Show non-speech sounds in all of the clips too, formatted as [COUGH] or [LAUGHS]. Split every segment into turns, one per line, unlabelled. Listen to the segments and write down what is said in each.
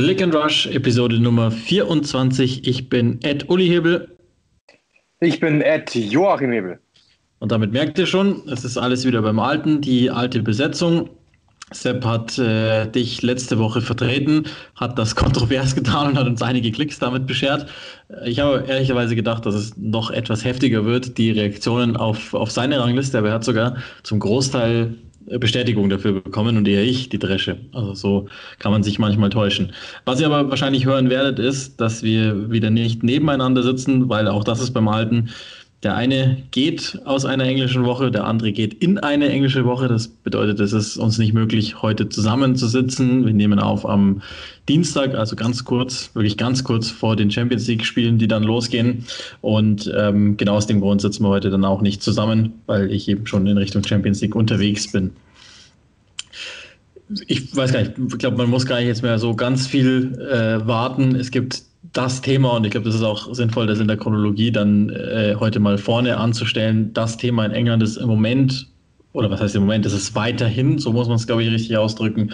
Click and Rush, Episode Nummer 24. Ich bin Ed Uli Hebel.
Ich bin Ed Joachim Hebel.
Und damit merkt ihr schon, es ist alles wieder beim Alten, die alte Besetzung. Sepp hat äh, dich letzte Woche vertreten, hat das [LAUGHS] kontrovers getan und hat uns einige Klicks damit beschert. Ich habe ehrlicherweise gedacht, dass es noch etwas heftiger wird, die Reaktionen auf, auf seine Rangliste, aber er hat sogar zum Großteil Bestätigung dafür bekommen und eher ich die Dresche. Also so kann man sich manchmal täuschen. Was ihr aber wahrscheinlich hören werdet, ist, dass wir wieder nicht nebeneinander sitzen, weil auch das ist beim Alten der eine geht aus einer englischen Woche, der andere geht in eine englische Woche. Das bedeutet, es ist uns nicht möglich, heute zusammenzusitzen. Wir nehmen auf am Dienstag, also ganz kurz, wirklich ganz kurz vor den Champions League-Spielen, die dann losgehen. Und ähm, genau aus dem Grund sitzen wir heute dann auch nicht zusammen, weil ich eben schon in Richtung Champions League unterwegs bin. Ich weiß gar nicht, ich glaube, man muss gar nicht jetzt mehr so ganz viel äh, warten. Es gibt das Thema, und ich glaube, das ist auch sinnvoll, das in der Chronologie dann äh, heute mal vorne anzustellen. Das Thema in England ist im Moment, oder was heißt im Moment, ist weiterhin, so muss man es, glaube ich, richtig ausdrücken,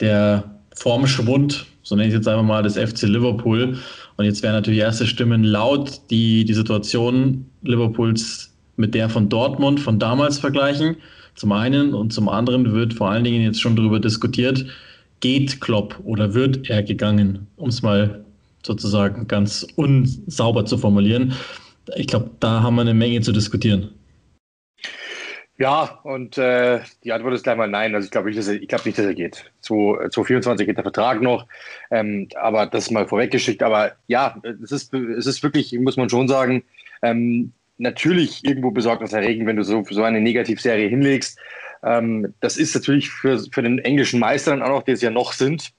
der Formschwund, so nenne ich es jetzt einfach mal, des FC Liverpool. Und jetzt werden natürlich erste Stimmen laut, die die Situation Liverpools mit der von Dortmund von damals vergleichen. Zum einen und zum anderen wird vor allen Dingen jetzt schon darüber diskutiert, geht Klopp oder wird er gegangen, um es mal sozusagen ganz unsauber zu formulieren. Ich glaube, da haben wir eine Menge zu diskutieren.
Ja, und äh, die Antwort ist gleich mal nein. Also ich glaube nicht, dass er, ich glaube nicht, dass er geht. 2024 geht der Vertrag noch, ähm, aber das mal vorweggeschickt. Aber ja, es ist, es ist wirklich, muss man schon sagen, ähm, natürlich irgendwo besorgniserregend, wenn du so, so eine Negativserie hinlegst. Ähm, das ist natürlich für, für den englischen Meister dann auch noch, die es ja noch sind,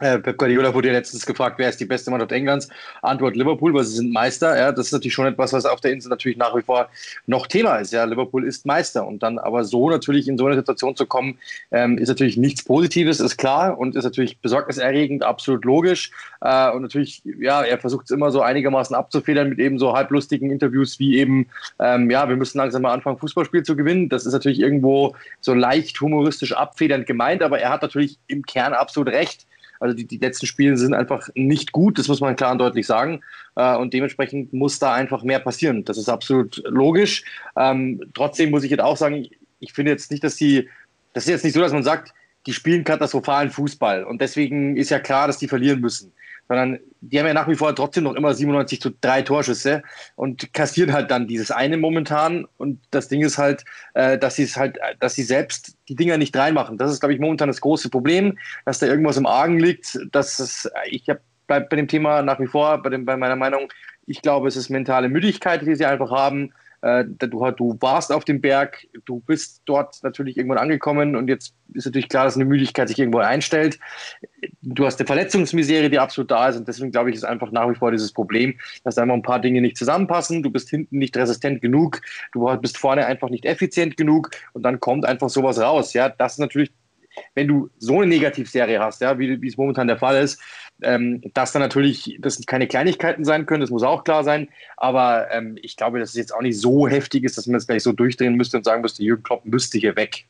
äh, Pep Guardiola wurde ja letztens gefragt, wer ist die beste Mannschaft Englands? Antwort Liverpool, weil sie sind Meister. Ja, das ist natürlich schon etwas, was auf der Insel natürlich nach wie vor noch Thema ist. Ja, Liverpool ist Meister und dann aber so natürlich in so eine Situation zu kommen, ähm, ist natürlich nichts Positives, ist klar und ist natürlich besorgniserregend, absolut logisch. Äh, und natürlich, ja, er versucht es immer so einigermaßen abzufedern mit eben so halblustigen Interviews wie eben, ähm, ja, wir müssen langsam mal anfangen, Fußballspiel zu gewinnen. Das ist natürlich irgendwo so leicht humoristisch abfedernd gemeint, aber er hat natürlich im Kern absolut recht also die, die letzten Spiele sind einfach nicht gut, das muss man klar und deutlich sagen. Äh, und dementsprechend muss da einfach mehr passieren. Das ist absolut logisch. Ähm, trotzdem muss ich jetzt auch sagen, ich finde jetzt nicht, dass die, das ist jetzt nicht so, dass man sagt, die spielen katastrophalen Fußball. Und deswegen ist ja klar, dass die verlieren müssen sondern die haben ja nach wie vor trotzdem noch immer 97 zu drei Torschüsse und kassieren halt dann dieses eine momentan. Und das Ding ist halt, äh, dass sie es halt, dass sie selbst die Dinger nicht reinmachen. Das ist, glaube ich, momentan das große Problem, dass da irgendwas im Argen liegt. Dass es, ich habe bei, dem Thema nach wie vor, bei, dem, bei meiner Meinung, ich glaube, es ist mentale Müdigkeit, die sie einfach haben. Äh, du, du warst auf dem Berg, du bist dort natürlich irgendwann angekommen und jetzt ist natürlich klar, dass eine Müdigkeit sich irgendwo einstellt. Du hast eine Verletzungsmisere, die absolut da ist und deswegen glaube ich, ist einfach nach wie vor dieses Problem, dass einfach ein paar Dinge nicht zusammenpassen. Du bist hinten nicht resistent genug, du bist vorne einfach nicht effizient genug und dann kommt einfach sowas raus. Ja, das ist natürlich wenn du so eine Negativserie hast, ja, wie, wie es momentan der Fall ist, ähm, dass dann natürlich das keine Kleinigkeiten sein können, das muss auch klar sein. Aber ähm, ich glaube, dass es jetzt auch nicht so heftig ist, dass man es gleich so durchdrehen müsste und sagen müsste, Jürgen Klopp müsste hier weg.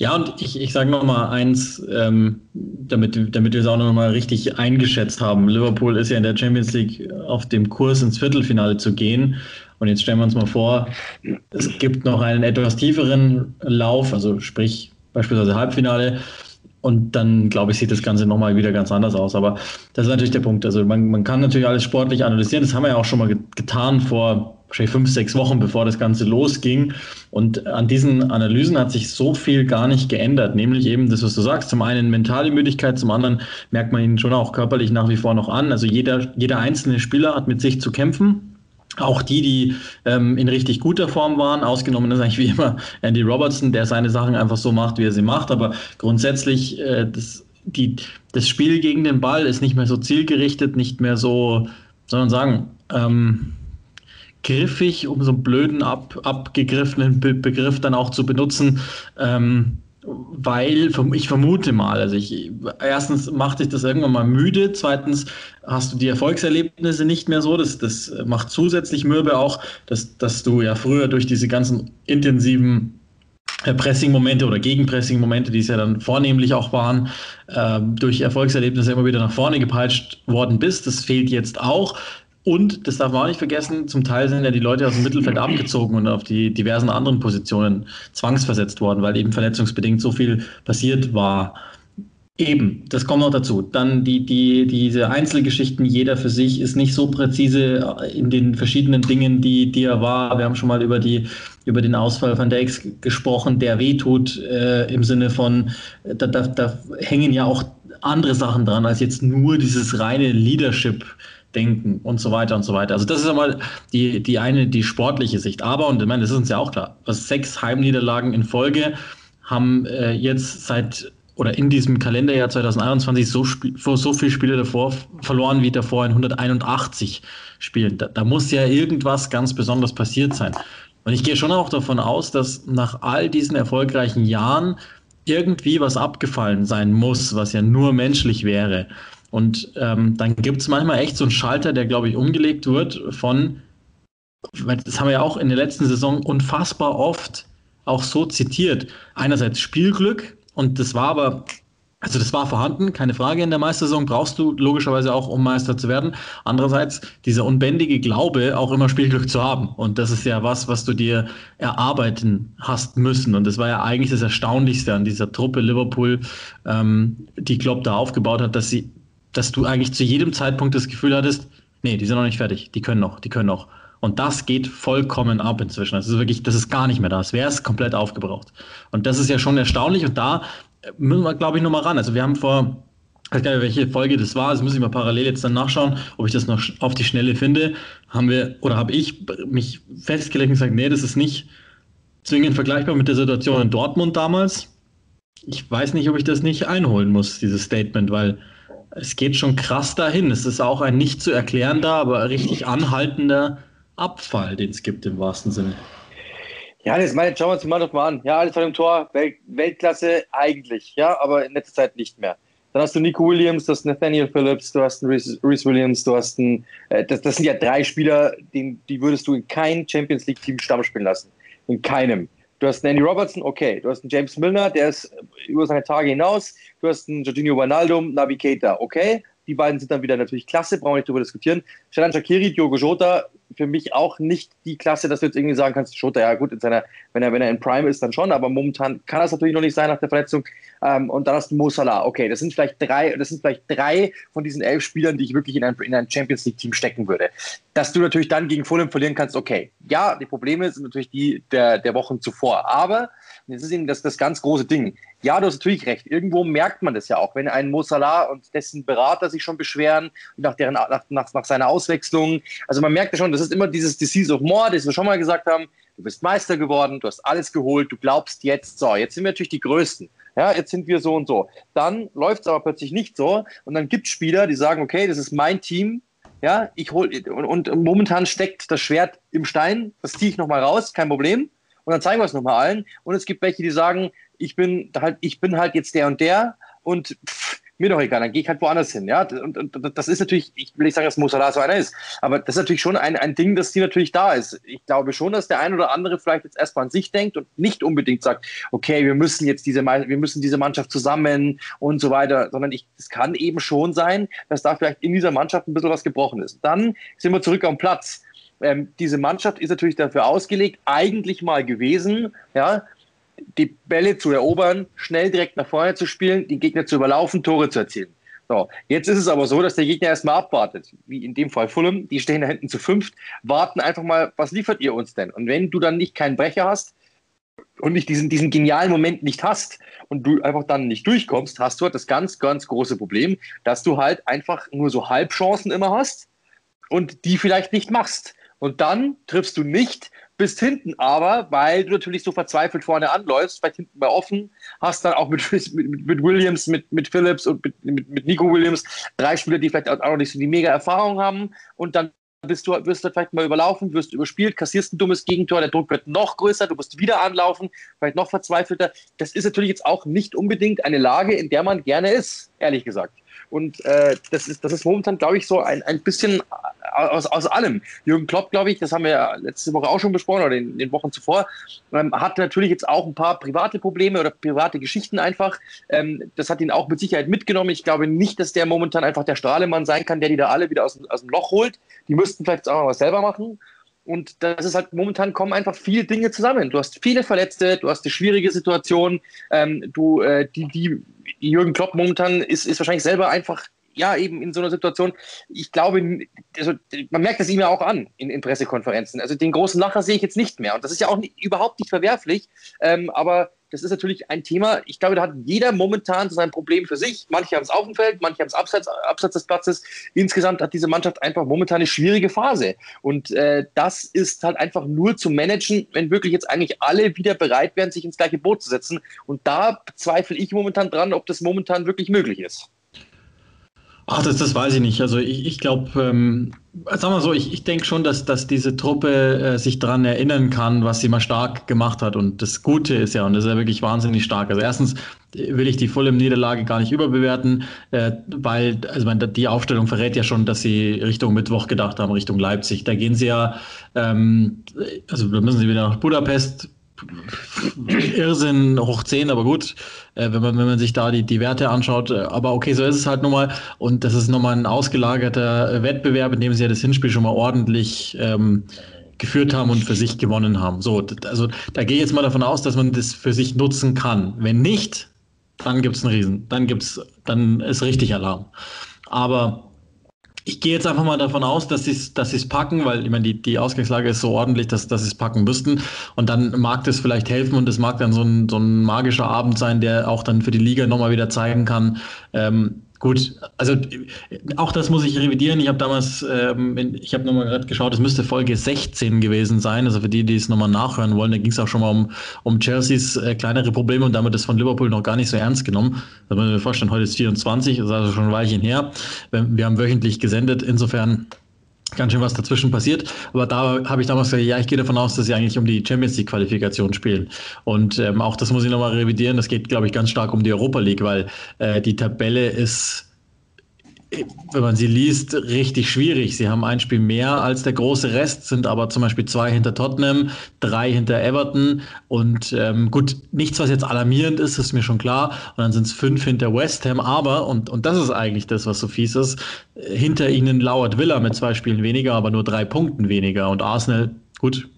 Ja, und ich, ich sage noch mal eins, ähm, damit, damit wir es auch noch mal richtig eingeschätzt haben. Liverpool ist ja in der Champions League auf dem Kurs ins Viertelfinale zu gehen. Und jetzt stellen wir uns mal vor, es gibt noch einen etwas tieferen Lauf, also sprich beispielsweise Halbfinale. Und dann, glaube ich, sieht das Ganze nochmal wieder ganz anders aus. Aber das ist natürlich der Punkt. Also man, man kann natürlich alles sportlich analysieren. Das haben wir ja auch schon mal getan vor wahrscheinlich fünf, sechs Wochen, bevor das Ganze losging. Und an diesen Analysen hat sich so viel gar nicht geändert. Nämlich eben das, was du sagst. Zum einen mentale Müdigkeit, zum anderen merkt man ihn schon auch körperlich nach wie vor noch an. Also jeder, jeder einzelne Spieler hat mit sich zu kämpfen. Auch die, die ähm, in richtig guter Form waren, ausgenommen ist eigentlich wie immer Andy Robertson, der seine Sachen einfach so macht, wie er sie macht. Aber grundsätzlich, äh, das, die, das Spiel gegen den Ball ist nicht mehr so zielgerichtet, nicht mehr so, soll man sagen, ähm, griffig, um so einen blöden, ab, abgegriffenen Be Begriff dann auch zu benutzen. Ähm, weil ich vermute mal, also ich erstens macht dich das irgendwann mal müde, zweitens hast du die Erfolgserlebnisse nicht mehr so, das, das macht zusätzlich mürbe auch, dass, dass du ja früher durch diese ganzen intensiven Pressing-Momente oder Gegenpressing-Momente, die es ja dann vornehmlich auch waren, äh, durch Erfolgserlebnisse immer wieder nach vorne gepeitscht worden bist. Das fehlt jetzt auch. Und, das darf man auch nicht vergessen, zum Teil sind ja die Leute aus dem Mittelfeld abgezogen und auf die diversen anderen Positionen zwangsversetzt worden, weil eben verletzungsbedingt so viel passiert war. Eben, das kommt noch dazu. Dann die, die, diese Einzelgeschichten, jeder für sich, ist nicht so präzise in den verschiedenen Dingen, die, die er war. Wir haben schon mal über, die, über den Ausfall von Dex gesprochen, der wehtut äh, im Sinne von, da, da, da hängen ja auch andere Sachen dran, als jetzt nur dieses reine Leadership. Denken und so weiter und so weiter. Also das ist einmal die, die eine, die sportliche Sicht. Aber, und ich meine, das ist uns ja auch klar, was sechs Heimniederlagen in Folge haben äh, jetzt seit oder in diesem Kalenderjahr 2021 so, so viele Spiele davor verloren wie davor in 181 Spielen. Da, da muss ja irgendwas ganz besonders passiert sein. Und ich gehe schon auch davon aus, dass nach all diesen erfolgreichen Jahren irgendwie was abgefallen sein muss, was ja nur menschlich wäre. Und ähm, dann gibt es manchmal echt so einen Schalter, der, glaube ich, umgelegt wird von, das haben wir ja auch in der letzten Saison unfassbar oft auch so zitiert. Einerseits Spielglück, und das war aber, also das war vorhanden, keine Frage. In der Meistersaison brauchst du logischerweise auch, um Meister zu werden. Andererseits dieser unbändige Glaube, auch immer Spielglück zu haben. Und das ist ja was, was du dir erarbeiten hast müssen. Und das war ja eigentlich das Erstaunlichste an dieser Truppe Liverpool, ähm, die Klopp da aufgebaut hat, dass sie, dass du eigentlich zu jedem Zeitpunkt das Gefühl hattest, nee, die sind noch nicht fertig, die können noch, die können noch. Und das geht vollkommen ab inzwischen. Das ist wirklich, das ist gar nicht mehr da. Es wäre es komplett aufgebraucht. Und das ist ja schon erstaunlich. Und da müssen wir, glaube ich, nochmal ran. Also wir haben vor, ich weiß gar nicht, welche Folge das war, das muss ich mal parallel jetzt dann nachschauen, ob ich das noch auf die Schnelle finde. Haben wir, oder habe ich mich festgelegt und gesagt, nee, das ist nicht zwingend vergleichbar mit der Situation in Dortmund damals. Ich weiß nicht, ob ich das nicht einholen muss, dieses Statement, weil es geht schon krass dahin. Es ist auch ein nicht zu erklärender, aber richtig anhaltender Abfall, den es gibt im wahrsten Sinne.
Ja, das meine, schauen wir uns die Mannschaft mal an. Ja, alles vor dem Tor, Welt, Weltklasse eigentlich, ja, aber in letzter Zeit nicht mehr. Dann hast du Nico Williams, du hast Nathaniel Phillips, du hast einen Reese, Williams, du hast einen, äh, das, das sind ja drei Spieler, den, die würdest du in kein Champions League Team Stamm spielen lassen. In keinem. Du hast einen Andy Robertson, okay. Du hast einen James Milner, der ist über seine Tage hinaus. Du hast einen Jorginho Wijnaldum, Navi Keita, okay. Die beiden sind dann wieder natürlich klasse, brauchen wir nicht darüber diskutieren. Shalan Shakiri, Diogo Jota, für mich auch nicht die Klasse, dass du jetzt irgendwie sagen kannst, Jota, ja gut, in seiner, wenn er, wenn er in Prime ist, dann schon, aber momentan kann das natürlich noch nicht sein nach der Verletzung. Ähm, und dann hast du Mo Salah. Okay, das sind vielleicht drei, das sind vielleicht drei von diesen elf Spielern, die ich wirklich in ein, in ein Champions League Team stecken würde. Dass du natürlich dann gegen Fulham verlieren kannst, okay. Ja, die Probleme sind natürlich die der, der Wochen zuvor, aber das ist eben das, das ganz große Ding. Ja, du hast natürlich recht. Irgendwo merkt man das ja auch, wenn ein Mo Salah und dessen Berater sich schon beschweren nach, deren, nach, nach, nach seiner Auswechslung. Also man merkt ja schon, das ist immer dieses Disease of More, das wir schon mal gesagt haben. Du bist Meister geworden, du hast alles geholt, du glaubst jetzt, so, jetzt sind wir natürlich die Größten. Ja, jetzt sind wir so und so. Dann läuft es aber plötzlich nicht so und dann gibt es Spieler, die sagen, okay, das ist mein Team, ja, ich hol und, und momentan steckt das Schwert im Stein, das ziehe ich nochmal raus, kein Problem und dann zeigen wir es nochmal allen. Und es gibt welche, die sagen, ich bin halt, ich bin halt jetzt der und der und pff, mir doch egal, dann gehe ich halt woanders hin. Ja? Und, und, das ist natürlich, ich will nicht sagen, dass Mo Salah so einer ist, aber das ist natürlich schon ein, ein Ding, dass die natürlich da ist. Ich glaube schon, dass der ein oder andere vielleicht jetzt erstmal an sich denkt und nicht unbedingt sagt, okay, wir müssen jetzt diese, wir müssen diese Mannschaft zusammen und so weiter, sondern es kann eben schon sein, dass da vielleicht in dieser Mannschaft ein bisschen was gebrochen ist. Dann sind wir zurück am Platz ähm, diese Mannschaft ist natürlich dafür ausgelegt, eigentlich mal gewesen, ja, die Bälle zu erobern, schnell direkt nach vorne zu spielen, den Gegner zu überlaufen, Tore zu erzielen. So, jetzt ist es aber so, dass der Gegner erstmal abwartet, wie in dem Fall Fulham, die stehen da hinten zu fünft, warten einfach mal, was liefert ihr uns denn? Und wenn du dann nicht keinen Brecher hast und nicht diesen, diesen genialen Moment nicht hast und du einfach dann nicht durchkommst, hast du halt das ganz, ganz große Problem, dass du halt einfach nur so Halbchancen immer hast und die vielleicht nicht machst. Und dann triffst du nicht bis hinten aber, weil du natürlich so verzweifelt vorne anläufst, vielleicht hinten bei offen, hast dann auch [LAUGHS] mit, mit, mit Williams, mit, mit Phillips und mit, mit, mit Nico Williams drei Spieler, die vielleicht auch noch nicht so die mega Erfahrung haben und dann bist du, wirst du vielleicht mal überlaufen, wirst überspielt, kassierst ein dummes Gegentor, der Druck wird noch größer, du musst wieder anlaufen, vielleicht noch verzweifelter. Das ist natürlich jetzt auch nicht unbedingt eine Lage, in der man gerne ist, ehrlich gesagt. Und äh, das, ist, das ist momentan, glaube ich, so ein, ein bisschen aus, aus allem. Jürgen Klopp, glaube ich, das haben wir ja letzte Woche auch schon besprochen oder in den Wochen zuvor, ähm, hat natürlich jetzt auch ein paar private Probleme oder private Geschichten einfach. Ähm, das hat ihn auch mit Sicherheit mitgenommen. Ich glaube nicht, dass der momentan einfach der Strahlemann sein kann, der die da alle wieder aus, aus dem Loch holt. Die müssten vielleicht auch mal was selber machen. Und das ist halt momentan kommen einfach viele Dinge zusammen. Du hast viele Verletzte, du hast eine schwierige Situation. Ähm, du, äh, die, die Jürgen Klopp momentan ist, ist wahrscheinlich selber einfach ja, eben in so einer Situation, ich glaube, also, man merkt das ihm ja auch an in, in, Pressekonferenzen. Also den großen Lacher sehe ich jetzt nicht mehr. Und das ist ja auch nicht, überhaupt nicht verwerflich. Ähm, aber das ist natürlich ein Thema, ich glaube, da hat jeder momentan sein Problem für sich. Manche haben es auf dem Feld, manche haben es abseits, abseits des Platzes. Insgesamt hat diese Mannschaft einfach momentan eine schwierige Phase. Und äh, das ist halt einfach nur zu managen, wenn wirklich jetzt eigentlich alle wieder bereit wären, sich ins gleiche Boot zu setzen. Und da zweifle ich momentan dran, ob das momentan wirklich möglich ist.
Ach, das, das weiß ich nicht. Also ich, ich glaube, ähm, sagen wir so, ich, ich denke schon, dass, dass diese Truppe äh, sich daran erinnern kann, was sie mal stark gemacht hat. Und das Gute ist ja, und das ist ja wirklich wahnsinnig stark. Also erstens will ich die volle Niederlage gar nicht überbewerten, äh, weil also meine, die Aufstellung verrät ja schon, dass sie Richtung Mittwoch gedacht haben, Richtung Leipzig. Da gehen sie ja, ähm, also da müssen sie wieder nach Budapest Irrsinn hoch 10, aber gut, äh, wenn, man, wenn man sich da die, die Werte anschaut. Äh, aber okay, so ist es halt nun mal. Und das ist nochmal ein ausgelagerter Wettbewerb, in dem sie ja das Hinspiel schon mal ordentlich ähm, geführt haben und für sich gewonnen haben. So, also da gehe ich jetzt mal davon aus, dass man das für sich nutzen kann. Wenn nicht, dann gibt es einen Riesen. Dann gibt's, dann ist richtig Alarm. Aber ich gehe jetzt einfach mal davon aus, dass sie es dass packen, weil ich meine, die, die Ausgangslage ist so ordentlich, dass, dass sie es packen müssten. Und dann mag das vielleicht helfen und es mag dann so ein, so ein magischer Abend sein, der auch dann für die Liga nochmal wieder zeigen kann, ähm, Gut, also auch das muss ich revidieren. Ich habe damals, ähm, ich habe nochmal gerade geschaut, es müsste Folge 16 gewesen sein. Also für die, die es nochmal nachhören wollen, da ging es auch schon mal um, um Chelseas äh, kleinere Probleme und damit das von Liverpool noch gar nicht so ernst genommen. Da müssen wir vorstellen, heute ist 24, das ist also schon ein Weilchen her. Wir haben wöchentlich gesendet, insofern ganz schön was dazwischen passiert. Aber da habe ich damals gesagt, ja, ich gehe davon aus, dass sie eigentlich um die Champions League Qualifikation spielen. Und ähm, auch das muss ich nochmal revidieren. Das geht, glaube ich, ganz stark um die Europa League, weil äh, die Tabelle ist wenn man sie liest, richtig schwierig. Sie haben ein Spiel mehr als der große Rest, sind aber zum Beispiel zwei hinter Tottenham, drei hinter Everton und ähm, gut, nichts, was jetzt alarmierend ist, ist mir schon klar. Und dann sind es fünf hinter West Ham, aber, und, und das ist eigentlich das, was so fies ist, hinter ihnen lauert Villa mit zwei Spielen weniger, aber nur drei Punkten weniger. Und Arsenal, gut,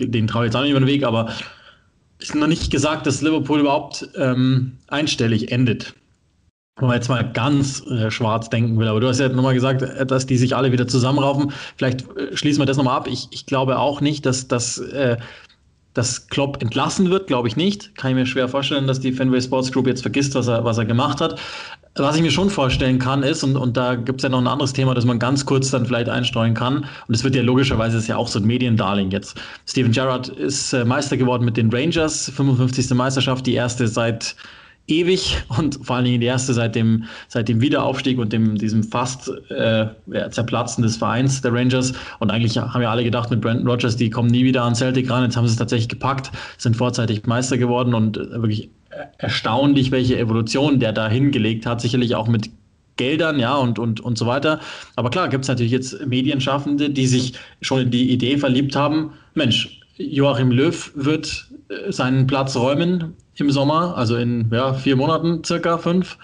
den traue ich jetzt auch nicht über den Weg, aber ist noch nicht gesagt, dass Liverpool überhaupt ähm, einstellig endet wenn man jetzt mal ganz äh, schwarz denken will, aber du hast ja nochmal gesagt, dass die sich alle wieder zusammenraufen. Vielleicht äh, schließen wir das nochmal ab. Ich, ich glaube auch nicht, dass das äh, dass Klopp entlassen wird, glaube ich nicht. Kann ich mir schwer vorstellen, dass die Fenway Sports Group jetzt vergisst, was er, was er gemacht hat. Was ich mir schon vorstellen kann, ist, und, und da gibt es ja noch ein anderes Thema, das man ganz kurz dann vielleicht einstreuen kann. Und es wird ja logischerweise ist ja auch so ein Mediendarling jetzt. Steven Gerrard ist äh, Meister geworden mit den Rangers, 55. Meisterschaft, die erste seit ewig und vor allen Dingen die erste seit dem, seit dem Wiederaufstieg und dem, diesem fast äh, Zerplatzen des Vereins der Rangers. Und eigentlich haben ja alle gedacht mit Brandon Rogers, die kommen nie wieder an Celtic ran. Jetzt haben sie es tatsächlich gepackt, sind vorzeitig Meister geworden und wirklich erstaunlich, welche Evolution der da hingelegt hat. Sicherlich auch mit Geldern, ja, und, und, und so weiter. Aber klar, gibt es natürlich jetzt Medienschaffende, die sich schon in die Idee verliebt haben, Mensch, Joachim Löw wird äh, seinen Platz räumen im Sommer, also in ja, vier Monaten circa, fünf,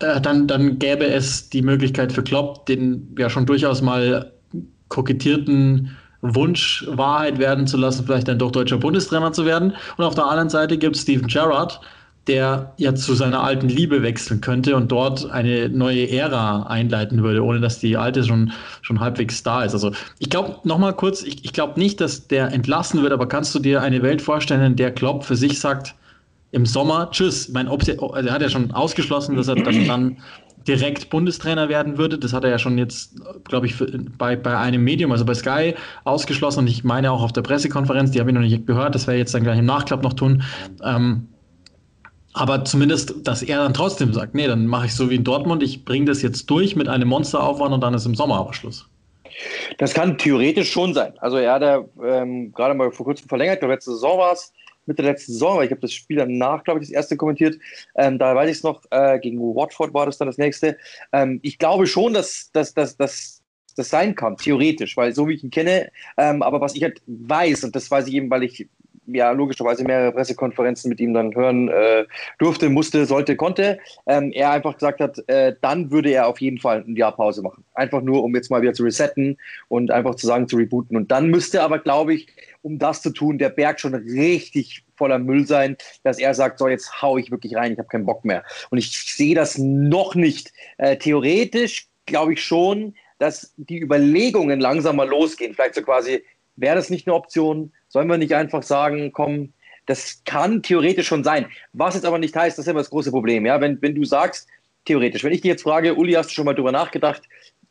äh, dann, dann gäbe es die Möglichkeit für Klopp, den ja schon durchaus mal kokettierten Wunsch Wahrheit werden zu lassen, vielleicht dann doch deutscher Bundestrainer zu werden. Und auf der anderen Seite gibt es Steven Gerrard, der ja zu seiner alten Liebe wechseln könnte und dort eine neue Ära einleiten würde, ohne dass die alte schon, schon halbwegs da ist. Also ich glaube, nochmal kurz, ich, ich glaube nicht, dass der entlassen wird, aber kannst du dir eine Welt vorstellen, in der Klopp für sich sagt, im Sommer, tschüss. Ich meine, also er hat ja schon ausgeschlossen, dass er dann, direkt Bundestrainer werden würde. Das hat er ja schon jetzt, glaube ich, bei, bei einem Medium, also bei Sky, ausgeschlossen. Und ich meine auch auf der Pressekonferenz, die habe ich noch nicht gehört, das werde ich jetzt dann gleich im Nachklapp noch tun. Ähm, aber zumindest, dass er dann trotzdem sagt, nee, dann mache ich so wie in Dortmund, ich bringe das jetzt durch mit einem Monsteraufwand und dann ist im Sommer aber Schluss.
Das kann theoretisch schon sein. Also er hat ja ähm, gerade mal vor kurzem verlängert, glaube letzte Saison war es, Mitte der letzten Saison, weil ich habe das Spiel danach, glaube ich, das erste kommentiert. Ähm, da weiß ich es noch, äh, gegen Watford war das dann das nächste. Ähm, ich glaube schon, dass, dass, dass, dass das sein kann, theoretisch, weil so wie ich ihn kenne, ähm, aber was ich halt weiß, und das weiß ich eben, weil ich ja logischerweise mehrere Pressekonferenzen mit ihm dann hören äh, durfte, musste, sollte, konnte, ähm, er einfach gesagt hat, äh, dann würde er auf jeden Fall ein Jahr Pause machen. Einfach nur, um jetzt mal wieder zu resetten und einfach zu sagen, zu rebooten. Und dann müsste aber, glaube ich, um das zu tun, der Berg schon richtig voller Müll sein, dass er sagt, so jetzt hau ich wirklich rein, ich habe keinen Bock mehr. Und ich sehe das noch nicht. Äh, theoretisch glaube ich schon, dass die Überlegungen langsam mal losgehen. Vielleicht so quasi, wäre das nicht eine Option? Sollen wir nicht einfach sagen, komm, das kann theoretisch schon sein. Was jetzt aber nicht heißt, das ist immer das große Problem. Ja? Wenn, wenn du sagst, theoretisch, wenn ich dir jetzt frage, Uli, hast du schon mal drüber nachgedacht,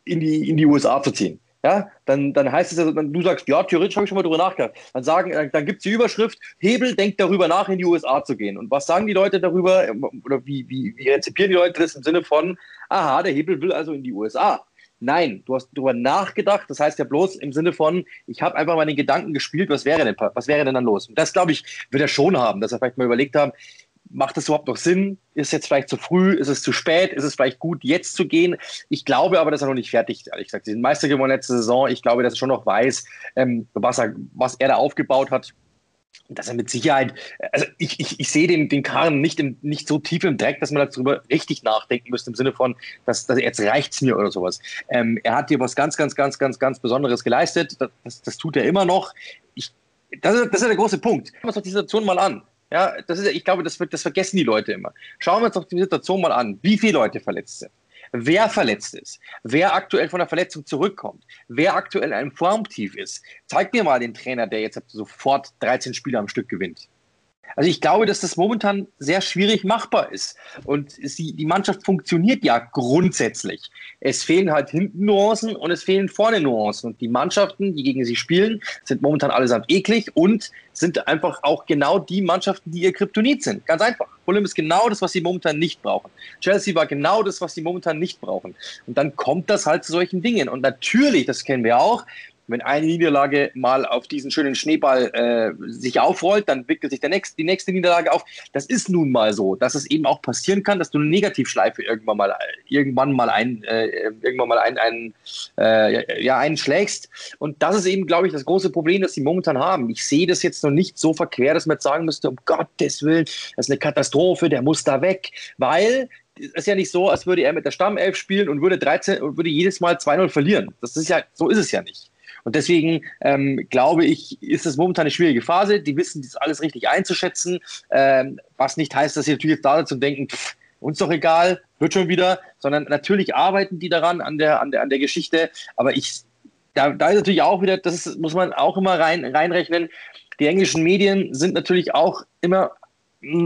in die, in die USA zu ziehen? Ja, dann, dann heißt es ja, du sagst, ja, theoretisch habe ich schon mal drüber nachgedacht. Dann dann, dann gibt es die Überschrift, Hebel denkt darüber nach, in die USA zu gehen. Und was sagen die Leute darüber, oder wie, wie, wie rezipieren die Leute das im Sinne von, aha, der Hebel will also in die USA. Nein, du hast darüber nachgedacht. Das heißt ja bloß im Sinne von, ich habe einfach mal den Gedanken gespielt, was wäre denn, was wäre denn dann los? Und das, glaube ich, wird er schon haben, dass er vielleicht mal überlegt haben, macht das überhaupt noch Sinn? Ist jetzt vielleicht zu früh? Ist es zu spät? Ist es vielleicht gut, jetzt zu gehen? Ich glaube aber, dass er noch nicht fertig, ehrlich gesagt. Den Meister gewonnen letzte Saison. Ich glaube, dass er schon noch weiß, ähm, was, er, was er da aufgebaut hat dass er mit Sicherheit, also ich, ich, ich sehe den, den Karren nicht, im, nicht so tief im Dreck, dass man darüber richtig nachdenken müsste, im Sinne von, dass, dass jetzt reicht's mir oder sowas. Ähm, er hat hier was ganz, ganz, ganz, ganz, ganz Besonderes geleistet. Das, das tut er immer noch. Ich, das, ist, das ist der große Punkt. Schauen wir uns doch die Situation mal an. Ja, das ist, ich glaube, das, wird, das vergessen die Leute immer. Schauen wir uns doch die Situation mal an, wie viele Leute verletzt sind wer verletzt ist, wer aktuell von der Verletzung zurückkommt, wer aktuell in einem Formtief ist. Zeig mir mal den Trainer, der jetzt sofort 13 Spiele am Stück gewinnt. Also ich glaube, dass das momentan sehr schwierig machbar ist. Und sie, die Mannschaft funktioniert ja grundsätzlich. Es fehlen halt hinten Nuancen und es fehlen vorne Nuancen. Und die Mannschaften, die gegen sie spielen, sind momentan allesamt eklig und sind einfach auch genau die Mannschaften, die ihr Kryptonit sind. Ganz einfach. Fulham ist genau das, was sie momentan nicht brauchen. Chelsea war genau das, was sie momentan nicht brauchen. Und dann kommt das halt zu solchen Dingen. Und natürlich, das kennen wir auch, wenn eine Niederlage mal auf diesen schönen Schneeball äh, sich aufrollt, dann wickelt sich der nächste, die nächste Niederlage auf. Das ist nun mal so, dass es eben auch passieren kann, dass du eine Negativschleife irgendwann mal irgendwann mal ein äh, irgendwann mal ein, ein äh, ja einschlägst. Und das ist eben, glaube ich, das große Problem, das sie momentan haben. Ich sehe das jetzt noch nicht so verquer, dass man jetzt sagen müsste, um Gottes Willen, das ist eine Katastrophe, der muss da weg, weil es ist ja nicht so, als würde er mit der Stammelf spielen und würde 13 und würde jedes Mal 2-0 verlieren. Das ist ja, so ist es ja nicht. Und deswegen ähm, glaube ich, ist es momentan eine schwierige Phase. Die wissen das alles richtig einzuschätzen, ähm, was nicht heißt, dass sie natürlich jetzt da dazu denken, pff, uns doch egal, wird schon wieder, sondern natürlich arbeiten die daran, an der, an der, an der Geschichte. Aber ich, da, da ist natürlich auch wieder, das ist, muss man auch immer rein, reinrechnen. Die englischen Medien sind natürlich auch immer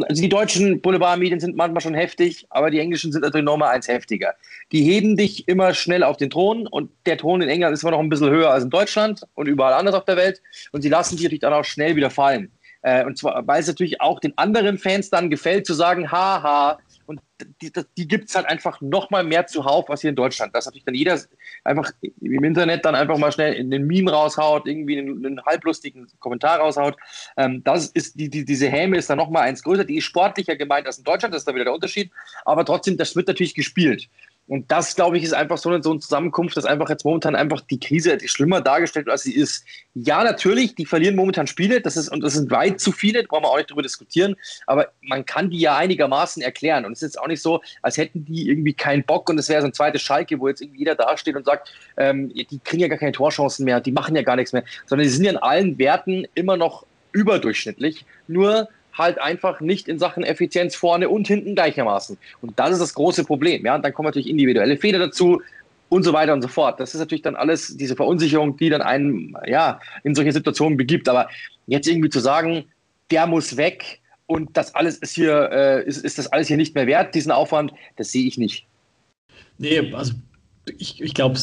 also die deutschen Boulevardmedien sind manchmal schon heftig, aber die englischen sind natürlich nochmal eins heftiger. Die heben dich immer schnell auf den Thron und der Thron in England ist immer noch ein bisschen höher als in Deutschland und überall anders auf der Welt und sie lassen dich dann auch schnell wieder fallen. Äh, und zwar, weil es natürlich auch den anderen Fans dann gefällt, zu sagen, haha, und die, die gibt es halt einfach noch mal mehr zuhauf als hier in Deutschland. Dass natürlich dann jeder einfach im Internet dann einfach mal schnell in den Meme raushaut, irgendwie einen, einen halblustigen Kommentar raushaut. Ähm, das ist, die, die, diese Häme ist dann noch mal eins größer. Die ist sportlicher gemeint als in Deutschland, das ist da wieder der Unterschied. Aber trotzdem, das wird natürlich gespielt. Und das, glaube ich, ist einfach so eine, so eine Zusammenkunft, dass einfach jetzt momentan einfach die Krise schlimmer dargestellt wird, als sie ist. Ja, natürlich, die verlieren momentan Spiele, das ist, und das sind weit zu viele, da brauchen wir auch nicht drüber diskutieren, aber man kann die ja einigermaßen erklären. Und es ist jetzt auch nicht so, als hätten die irgendwie keinen Bock und es wäre so ein zweites Schalke, wo jetzt irgendwie jeder dasteht und sagt, ähm, die kriegen ja gar keine Torchancen mehr, die machen ja gar nichts mehr, sondern die sind ja in allen Werten immer noch überdurchschnittlich. Nur halt einfach nicht in Sachen Effizienz vorne und hinten gleichermaßen. Und das ist das große Problem. Ja, und dann kommen natürlich individuelle Fehler dazu und so weiter und so fort. Das ist natürlich dann alles diese Verunsicherung, die dann einen ja in solche Situationen begibt. Aber jetzt irgendwie zu sagen, der muss weg und das alles ist hier äh, ist, ist das alles hier nicht mehr wert, diesen Aufwand, das sehe ich nicht.
Nee, also ich, ich glaube,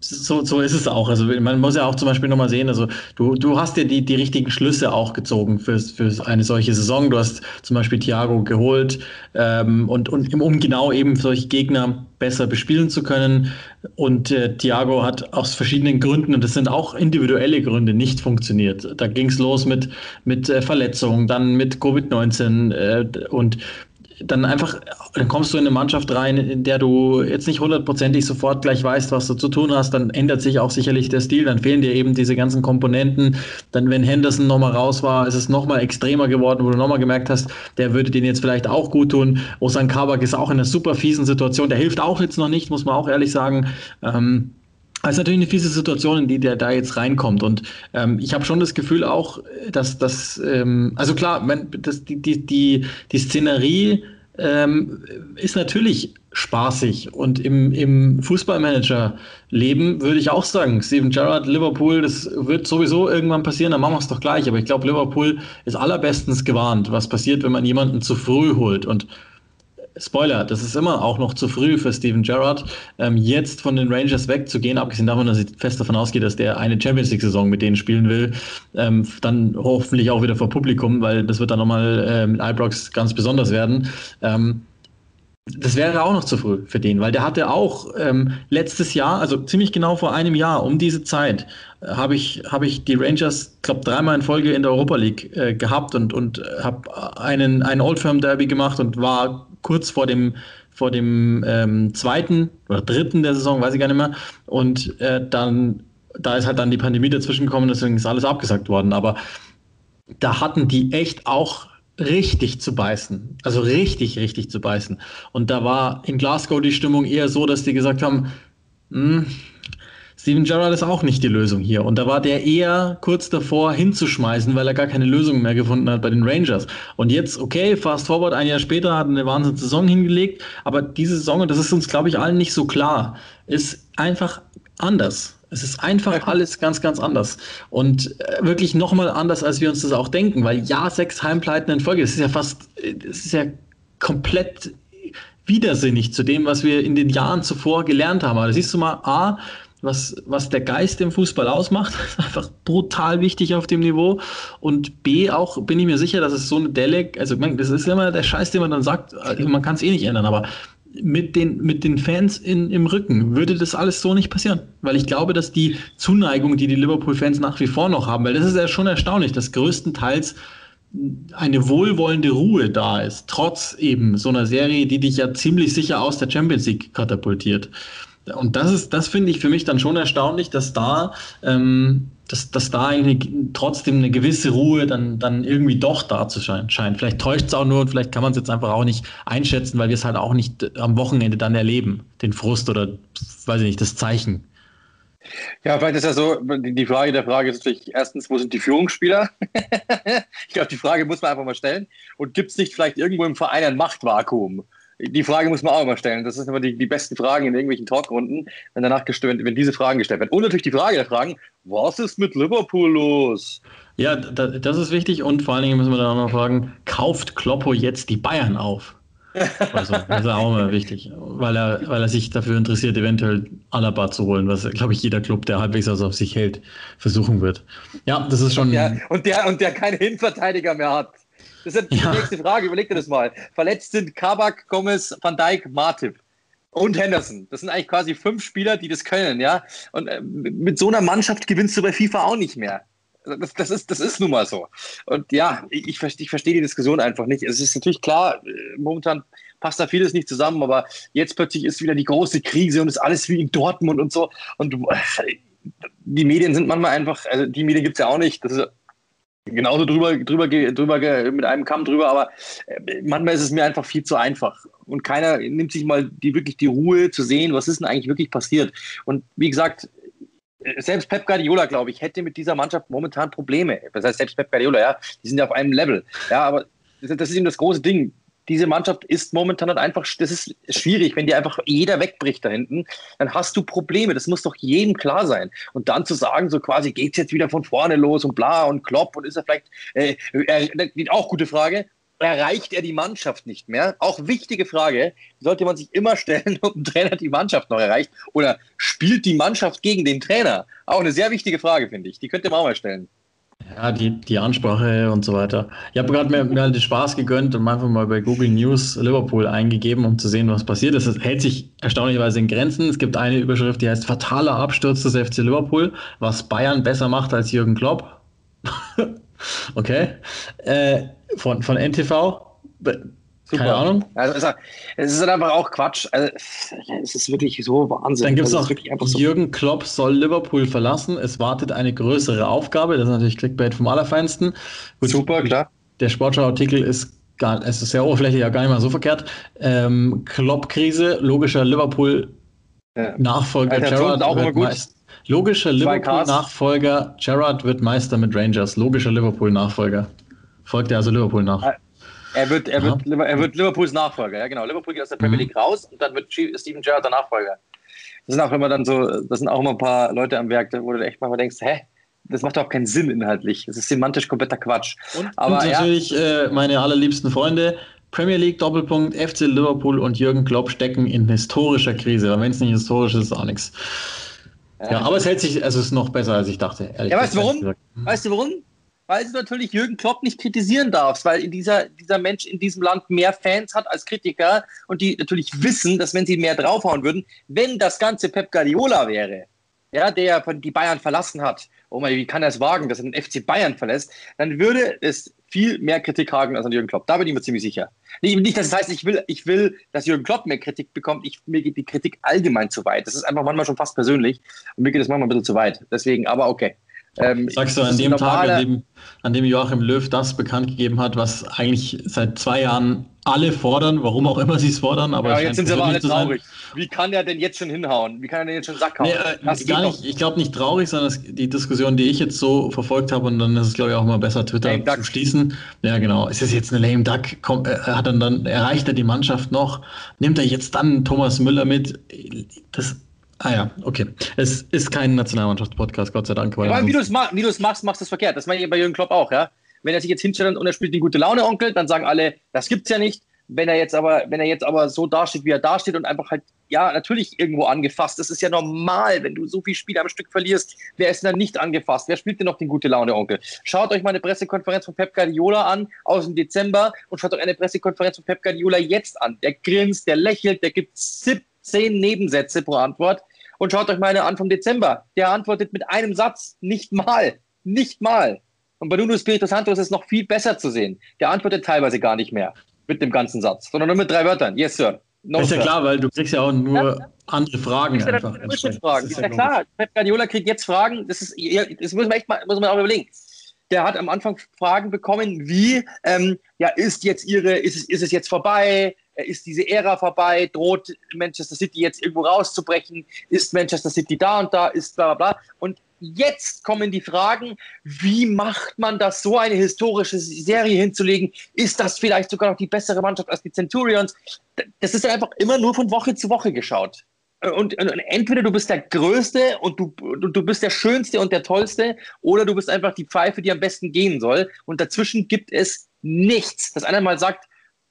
so, so ist es auch. Also man muss ja auch zum Beispiel nochmal sehen, also du, du hast dir die, die richtigen Schlüsse auch gezogen für, für eine solche Saison. Du hast zum Beispiel Thiago geholt ähm, und, und um genau eben solche Gegner besser bespielen zu können. Und äh, Thiago hat aus verschiedenen Gründen, und das sind auch individuelle Gründe, nicht funktioniert. Da ging es los mit, mit äh, Verletzungen, dann mit Covid-19 äh, und dann einfach, dann kommst du in eine Mannschaft rein, in der du jetzt nicht hundertprozentig sofort gleich weißt, was du zu tun hast, dann ändert sich auch sicherlich der Stil, dann fehlen dir eben diese ganzen Komponenten. Dann, wenn Henderson nochmal raus war, ist es nochmal extremer geworden, wo du nochmal gemerkt hast, der würde den jetzt vielleicht auch gut tun. Osan Kabak ist auch in einer super fiesen Situation, der hilft auch jetzt noch nicht, muss man auch ehrlich sagen. Ähm, das ist natürlich eine fiese Situation, in die der da jetzt reinkommt. Und ähm, ich habe schon das Gefühl auch, dass das, ähm, also klar, man, das, die, die, die, die Szenerie ähm, ist natürlich spaßig. Und im, im Fußballmanager-Leben würde ich auch sagen, Steven Gerrard, Liverpool, das wird sowieso irgendwann passieren, dann machen wir es doch gleich. Aber ich glaube, Liverpool ist allerbestens gewarnt, was passiert, wenn man jemanden zu früh holt. Und Spoiler, das ist immer auch noch zu früh für Steven Gerrard, ähm, jetzt von den Rangers wegzugehen, abgesehen davon, dass ich fest davon ausgehe, dass der eine Champions League-Saison mit denen spielen will. Ähm, dann hoffentlich auch wieder vor Publikum, weil das wird dann nochmal äh, mit Ibrox ganz besonders werden. Ähm, das wäre auch noch zu früh für den, weil der hatte auch ähm, letztes Jahr, also ziemlich genau vor einem Jahr, um diese Zeit, äh, habe ich, hab ich die Rangers, glaube dreimal in Folge in der Europa League äh, gehabt und, und habe einen, einen Old Firm Derby gemacht und war kurz vor dem, vor dem ähm, zweiten oder dritten der Saison, weiß ich gar nicht mehr. Und äh, dann, da ist halt dann die Pandemie dazwischen gekommen, deswegen ist alles abgesagt worden. Aber da hatten die echt auch richtig zu beißen. Also richtig, richtig zu beißen. Und da war in Glasgow die Stimmung eher so, dass die gesagt haben, hm, Steven Gerrard ist auch nicht die Lösung hier. Und da war der eher kurz davor hinzuschmeißen, weil er gar keine Lösung mehr gefunden hat bei den Rangers. Und jetzt, okay, fast forward, ein Jahr später hat er eine wahnsinnige Saison hingelegt. Aber diese Saison, und das ist uns, glaube ich, allen nicht so klar, ist einfach anders. Es ist einfach alles ganz, ganz anders. Und äh, wirklich nochmal anders, als wir uns das auch denken. Weil ja, sechs Heimpleiten in Folge, das ist ja fast, das ist ja komplett widersinnig zu dem, was wir in den Jahren zuvor gelernt haben. Aber da siehst du mal, A, was, was der Geist im Fußball ausmacht. [LAUGHS] ist einfach brutal wichtig auf dem Niveau. Und B, auch bin ich mir sicher, dass es so eine Delle, also das ist immer der Scheiß, den man dann sagt, also man kann es eh nicht ändern, aber mit den, mit den Fans in, im Rücken würde das alles so nicht passieren. Weil ich glaube, dass die Zuneigung, die die Liverpool-Fans nach wie vor noch haben, weil das ist ja schon erstaunlich, dass größtenteils eine wohlwollende Ruhe da ist, trotz eben so einer Serie, die dich ja ziemlich sicher aus der Champions League katapultiert. Und das ist, das finde ich für mich dann schon erstaunlich, dass da, ähm, dass, dass da eigentlich trotzdem eine gewisse Ruhe dann, dann irgendwie doch da zu scheint. Vielleicht täuscht es auch nur und vielleicht kann man es jetzt einfach auch nicht einschätzen, weil wir es halt auch nicht am Wochenende dann erleben, den Frust oder, weiß ich nicht, das Zeichen.
Ja, vielleicht ist ja so, die Frage der Frage ist natürlich erstens, wo sind die Führungsspieler? [LAUGHS] ich glaube, die Frage muss man einfach mal stellen. Und gibt es nicht vielleicht irgendwo im Verein ein Machtvakuum? Die Frage muss man auch immer stellen. Das sind immer die, die besten Fragen in irgendwelchen Talkrunden, wenn danach gestellt, wenn diese Fragen gestellt werden. Und natürlich die Frage der Fragen, was ist mit Liverpool los?
Ja, das ist wichtig und vor allen Dingen müssen wir dann auch noch fragen, kauft Kloppo jetzt die Bayern auf? Also, das ist auch immer wichtig, weil er, weil er sich dafür interessiert, eventuell Alaba zu holen, was, glaube ich, jeder Club, der halbwegs was auf sich hält, versuchen wird. Ja, das ist schon.
Und der, und der, und der keine Innenverteidiger mehr hat. Das ist die ja. nächste Frage. Überleg dir das mal. Verletzt sind Kabak, Gomez, Van Dijk, Martip und Henderson. Das sind eigentlich quasi fünf Spieler, die das können, ja. Und äh, mit so einer Mannschaft gewinnst du bei FIFA auch nicht mehr. Das, das, ist, das ist nun mal so. Und ja, ich, ich, verstehe die Diskussion einfach nicht. Es ist natürlich klar, äh, momentan passt da vieles nicht zusammen, aber jetzt plötzlich ist wieder die große Krise und ist alles wie in Dortmund und so. Und äh, die Medien sind manchmal einfach, also die Medien gibt es ja auch nicht. Das ist genauso drüber, drüber, drüber, mit einem Kamm drüber, aber äh, manchmal ist es mir einfach viel zu einfach. Und keiner nimmt sich mal die, wirklich die Ruhe zu sehen, was ist denn eigentlich wirklich passiert. Und wie gesagt, selbst Pep Guardiola, glaube ich, hätte mit dieser Mannschaft momentan Probleme. Das heißt, selbst Pep Guardiola, ja, die sind ja auf einem Level. Ja, aber das ist eben das große Ding diese Mannschaft ist momentan halt einfach, das ist schwierig, wenn dir einfach jeder wegbricht da hinten, dann hast du Probleme. Das muss doch jedem klar sein. Und dann zu sagen, so quasi geht's jetzt wieder von vorne los und bla und klopp und ist er vielleicht, äh, äh, auch gute Frage, erreicht er die Mannschaft nicht mehr? Auch wichtige Frage, sollte man sich immer stellen, [LAUGHS] ob ein Trainer die Mannschaft noch erreicht oder spielt die Mannschaft gegen den Trainer? Auch eine sehr wichtige Frage, finde ich. Die könnte man auch mal stellen.
Ja, die, die Ansprache und so weiter. Ich habe gerade mir, mir halt den Spaß gegönnt und einfach mal bei Google News Liverpool eingegeben, um zu sehen, was passiert ist. Es hält sich erstaunlicherweise in Grenzen. Es gibt eine Überschrift, die heißt Fataler Absturz des FC Liverpool, was Bayern besser macht als Jürgen Klopp. [LAUGHS] okay. Äh, von, von NTV. Super. Keine Ahnung.
Also, es ist einfach auch Quatsch. Also, es ist wirklich so Wahnsinn.
Dann gibt es also, auch, so Jürgen Klopp soll Liverpool verlassen. Es wartet eine größere Aufgabe. Das ist natürlich Clickbait vom Allerfeinsten.
Gut, Super, klar.
Der Sportschau-Artikel ist gar, es ist sehr oberflächlich, ja gar nicht mal so verkehrt. Ähm, Klopp-Krise, logischer Liverpool-Nachfolger ja. Gerrard auch immer gut. Logischer Liverpool-Nachfolger Gerrard wird Meister mit Rangers. Logischer Liverpool-Nachfolger. Folgt er also Liverpool nach.
Er wird, er, wird, er wird Liverpools Nachfolger, ja genau. Liverpool geht aus der Premier mhm. League raus und dann wird Steven Gerrard der Nachfolger. Das sind auch immer dann so, das sind auch immer ein paar Leute am Werk, wo du echt mal denkst, hä, das macht doch keinen Sinn inhaltlich. Das ist semantisch kompletter Quatsch.
Und, Aber, und natürlich ja. äh, meine allerliebsten Freunde, Premier League Doppelpunkt, FC Liverpool und Jürgen Klopp stecken in historischer Krise. Wenn es nicht historisch ist, ist auch nichts. Ja. ja, aber es hält sich, also es ist noch besser, als ich dachte.
ja, weißt du warum? Weißt du warum? Weil du natürlich Jürgen Klopp nicht kritisieren darfst, weil dieser, dieser Mensch in diesem Land mehr Fans hat als Kritiker und die natürlich wissen, dass wenn sie mehr draufhauen würden, wenn das ganze Pep Guardiola wäre, ja, der die Bayern verlassen hat, oh mein, wie kann er es wagen, dass er den FC Bayern verlässt, dann würde es viel mehr Kritik haben als an Jürgen Klopp. Da bin ich mir ziemlich sicher. Nicht, nicht dass das heißt, ich will, ich will, dass Jürgen Klopp mehr Kritik bekommt. Ich, mir geht die Kritik allgemein zu weit. Das ist einfach manchmal schon fast persönlich und mir geht es manchmal ein bisschen zu weit. Deswegen, aber okay.
Ähm, Sagst du an dem Tag, an dem, an dem Joachim Löw das bekannt gegeben hat, was eigentlich seit zwei Jahren alle fordern, warum auch immer sie es fordern, aber
ja, jetzt sind sie aber alle traurig. Wie kann er denn jetzt schon hinhauen? Wie kann er denn jetzt schon Sack hauen?
Nee, äh, gar nicht, ich glaube nicht traurig, sondern es, die Diskussion, die ich jetzt so verfolgt habe, und dann ist es, glaube ich, auch mal besser, Twitter lame zu schließen. Ja, genau. Ist es jetzt eine lame Duck? Kommt, äh, hat dann, dann erreicht er die Mannschaft noch? Nimmt er jetzt dann Thomas Müller mit? Das Ah ja, okay. Es ist kein Nationalmannschaft-Podcast, Gott sei Dank.
Weil ja, wie du es machst, machst du es verkehrt. Das meine ich bei Jürgen Klopp auch, ja. Wenn er sich jetzt hinstellt und er spielt den gute Laune-Onkel, dann sagen alle, das gibt's ja nicht. Wenn er jetzt aber, wenn er jetzt aber so dasteht, wie er dasteht und einfach halt, ja, natürlich irgendwo angefasst. Das ist ja normal, wenn du so viel Spiele am Stück verlierst. Wer ist denn dann nicht angefasst? Wer spielt denn noch den gute Laune-Onkel? Schaut euch mal eine Pressekonferenz von Pep Guardiola an aus dem Dezember und schaut euch eine Pressekonferenz von Pep Guardiola jetzt an. Der grinst, der lächelt, der gibt 70 18 Nebensätze pro Antwort. Und schaut euch meine an vom Dezember. Der antwortet mit einem Satz, nicht mal, nicht mal. Und bei Nuno Spirito Santo ist es noch viel besser zu sehen. Der antwortet teilweise gar nicht mehr mit dem ganzen Satz, sondern nur mit drei Wörtern. Yes, sir.
No, ist ja sir. klar, weil du kriegst ja auch nur ja, ja. andere Fragen.
Ja einfach Fragen. ist ja, ja klar. Pep Guardiola kriegt jetzt Fragen. Das, ist, das muss man echt mal, muss man auch überlegen der hat am Anfang Fragen bekommen wie, ähm, ja, ist jetzt ihre, ist ist es jetzt vorbei? Ist diese Ära vorbei, droht Manchester City jetzt irgendwo rauszubrechen, ist Manchester City da und da, ist bla bla bla. Und jetzt kommen die Fragen, wie macht man das, so eine historische Serie hinzulegen? Ist das vielleicht sogar noch die bessere Mannschaft als die Centurions? Das ist einfach immer nur von Woche zu Woche geschaut. Und, und, entweder du bist der Größte und du, du, du bist der Schönste und der Tollste, oder du bist einfach die Pfeife, die am besten gehen soll. Und dazwischen gibt es nichts. Dass einer mal sagt,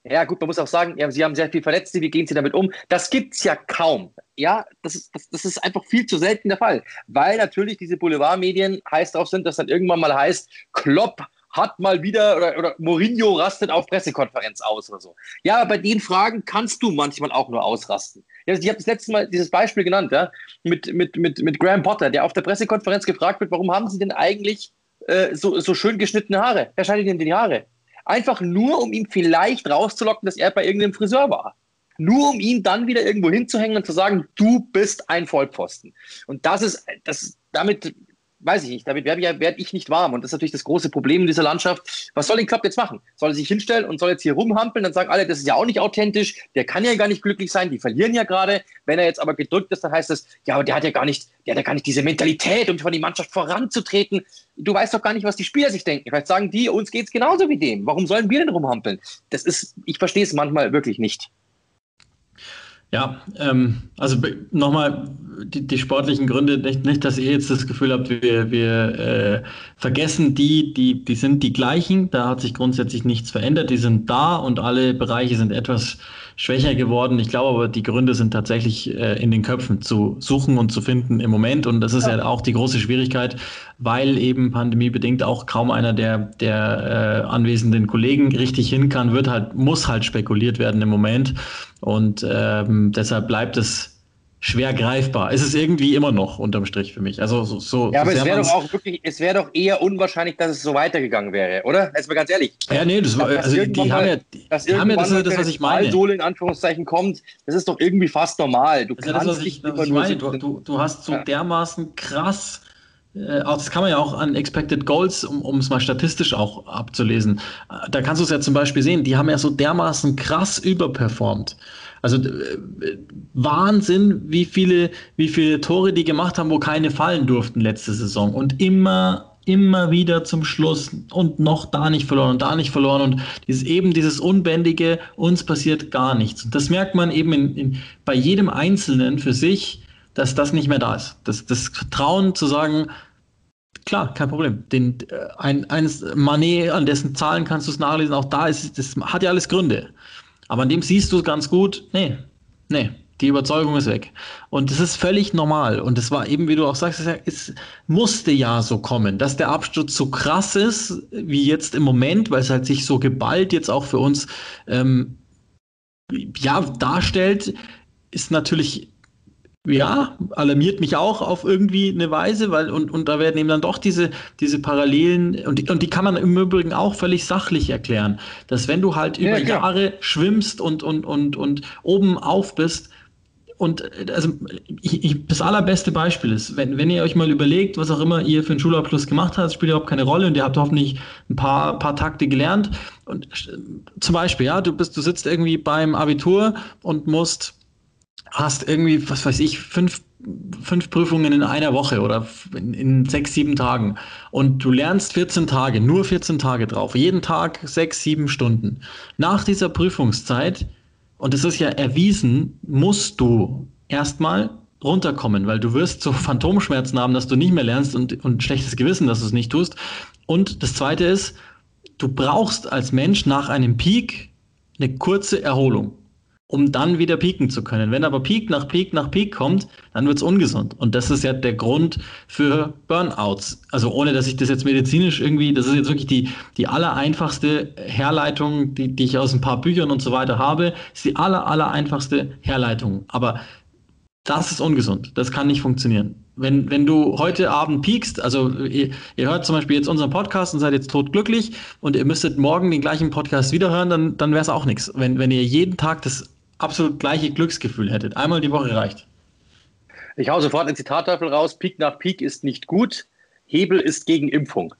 ja, gut, man muss auch sagen, ja, sie haben sehr viel Verletzte, wie gehen sie damit um? Das gibt es ja kaum. Ja, das ist, das, das ist einfach viel zu selten der Fall. Weil natürlich diese Boulevardmedien heiß drauf sind, dass dann irgendwann mal heißt, Klopp hat mal wieder oder, oder Mourinho rastet auf Pressekonferenz aus oder so. Ja, aber bei den Fragen kannst du manchmal auch nur ausrasten. Ja, ich habe das letzte Mal dieses Beispiel genannt, ja, mit, mit, mit, mit Graham Potter, der auf der Pressekonferenz gefragt wird, warum haben sie denn eigentlich äh, so, so schön geschnittene Haare? Wer schneidet denn die Haare? Einfach nur, um ihn vielleicht rauszulocken, dass er bei irgendeinem Friseur war. Nur um ihn dann wieder irgendwo hinzuhängen und zu sagen, du bist ein Vollpfosten. Und das ist, das, damit weiß ich nicht, damit werde ich, werd ich nicht warm. Und das ist natürlich das große Problem in dieser Landschaft. Was soll den Klopp jetzt machen? Soll er sich hinstellen und soll jetzt hier rumhampeln? Dann sagen alle, das ist ja auch nicht authentisch, der kann ja gar nicht glücklich sein, die verlieren ja gerade. Wenn er jetzt aber gedrückt ist, dann heißt es, ja, aber der hat ja gar nicht, der hat ja gar nicht diese Mentalität, um von die Mannschaft voranzutreten. Du weißt doch gar nicht, was die Spieler sich denken. Vielleicht sagen die, uns geht es genauso wie dem. Warum sollen wir denn rumhampeln? Das ist, ich verstehe es manchmal wirklich nicht.
Ja, ähm, also nochmal die, die, sportlichen Gründe, nicht, nicht, dass ihr jetzt das Gefühl habt, wir, wir äh, vergessen die, die, die sind die gleichen, da hat sich grundsätzlich nichts verändert, die sind da und alle Bereiche sind etwas schwächer geworden. Ich glaube aber, die Gründe sind tatsächlich äh, in den Köpfen zu suchen und zu finden im Moment. Und das ist ja, ja auch die große Schwierigkeit, weil eben pandemiebedingt auch kaum einer der, der äh, anwesenden Kollegen richtig hin kann, wird halt, muss halt spekuliert werden im Moment. Und ähm, deshalb bleibt es schwer greifbar. Es ist irgendwie immer noch unterm Strich für mich. Also so, so
ja, aber es wäre doch auch wirklich, es wäre doch eher unwahrscheinlich, dass es so weitergegangen wäre, oder? Jetzt mal ganz ehrlich.
Ja, nee, das war, also die, haben ja, die,
dass haben ja das, ist das, was ich meine. Sohle in Anführungszeichen kommt, das ist doch irgendwie fast normal. Du
das kannst das, was ich, was ich meine. Du, du, du, hast so ja. dermaßen krass äh, das kann man ja auch an Expected Goals, um, um es mal statistisch auch abzulesen. Äh, da kannst du es ja zum Beispiel sehen, die haben ja so dermaßen krass überperformt. Also äh, Wahnsinn, wie viele, wie viele Tore die gemacht haben, wo keine fallen durften letzte Saison. Und immer, immer wieder zum Schluss und noch da nicht verloren und da nicht verloren. Und dieses eben dieses Unbändige, uns passiert gar nichts. Und das merkt man eben in, in, bei jedem Einzelnen für sich, dass das nicht mehr da ist. Das, das Vertrauen zu sagen, klar, kein Problem. Den, äh, ein, eines Manet, an dessen Zahlen kannst du es nachlesen, auch da ist, das hat ja alles Gründe. Aber an dem siehst du ganz gut, nee, nee, die Überzeugung ist weg. Und das ist völlig normal. Und es war eben, wie du auch sagst, es musste ja so kommen, dass der Absturz so krass ist, wie jetzt im Moment, weil es halt sich so geballt jetzt auch für uns ähm, ja, darstellt, ist natürlich ja, alarmiert mich auch auf irgendwie eine Weise, weil, und, und da werden eben dann doch diese, diese Parallelen, und die, und die kann man im Übrigen auch völlig sachlich erklären, dass wenn du halt über ja, Jahre schwimmst und, und, und, und oben auf bist, und also ich, ich, das allerbeste Beispiel ist, wenn, wenn ihr euch mal überlegt, was auch immer ihr für einen Schulabschluss gemacht habt, spielt überhaupt keine Rolle und ihr habt hoffentlich ein paar, paar Takte gelernt. Und zum Beispiel, ja, du bist, du sitzt irgendwie beim Abitur und musst hast irgendwie, was weiß ich, fünf, fünf Prüfungen in einer Woche oder in, in, sechs, sieben Tagen und du lernst 14 Tage, nur 14 Tage drauf, jeden Tag sechs, sieben Stunden. Nach dieser Prüfungszeit, und es ist ja erwiesen, musst du erstmal runterkommen, weil du wirst so [LAUGHS] Phantomschmerzen haben, dass du nicht mehr lernst und, und schlechtes Gewissen, dass du es nicht tust. Und das Zweite ist, du brauchst als Mensch nach einem Peak eine kurze Erholung um dann wieder pieken zu können. Wenn aber Peak nach Peak nach Peak kommt, dann wird es ungesund. Und das ist ja der Grund für Burnouts. Also ohne, dass ich das jetzt medizinisch irgendwie, das ist jetzt wirklich die, die aller Herleitung, die, die ich aus ein paar Büchern und so weiter habe, ist die aller, aller einfachste Herleitung. Aber das ist ungesund. Das kann nicht funktionieren. Wenn, wenn du heute Abend piekst, also ihr, ihr hört zum Beispiel jetzt unseren Podcast und seid jetzt totglücklich und ihr müsstet morgen den gleichen Podcast wiederhören, dann, dann wäre es auch nichts. Wenn, wenn ihr jeden Tag das absolut gleiche Glücksgefühl hättet. Einmal die Woche reicht.
Ich hau sofort eine Zitattafel raus. Peak nach Peak ist nicht gut. Hebel ist gegen Impfung.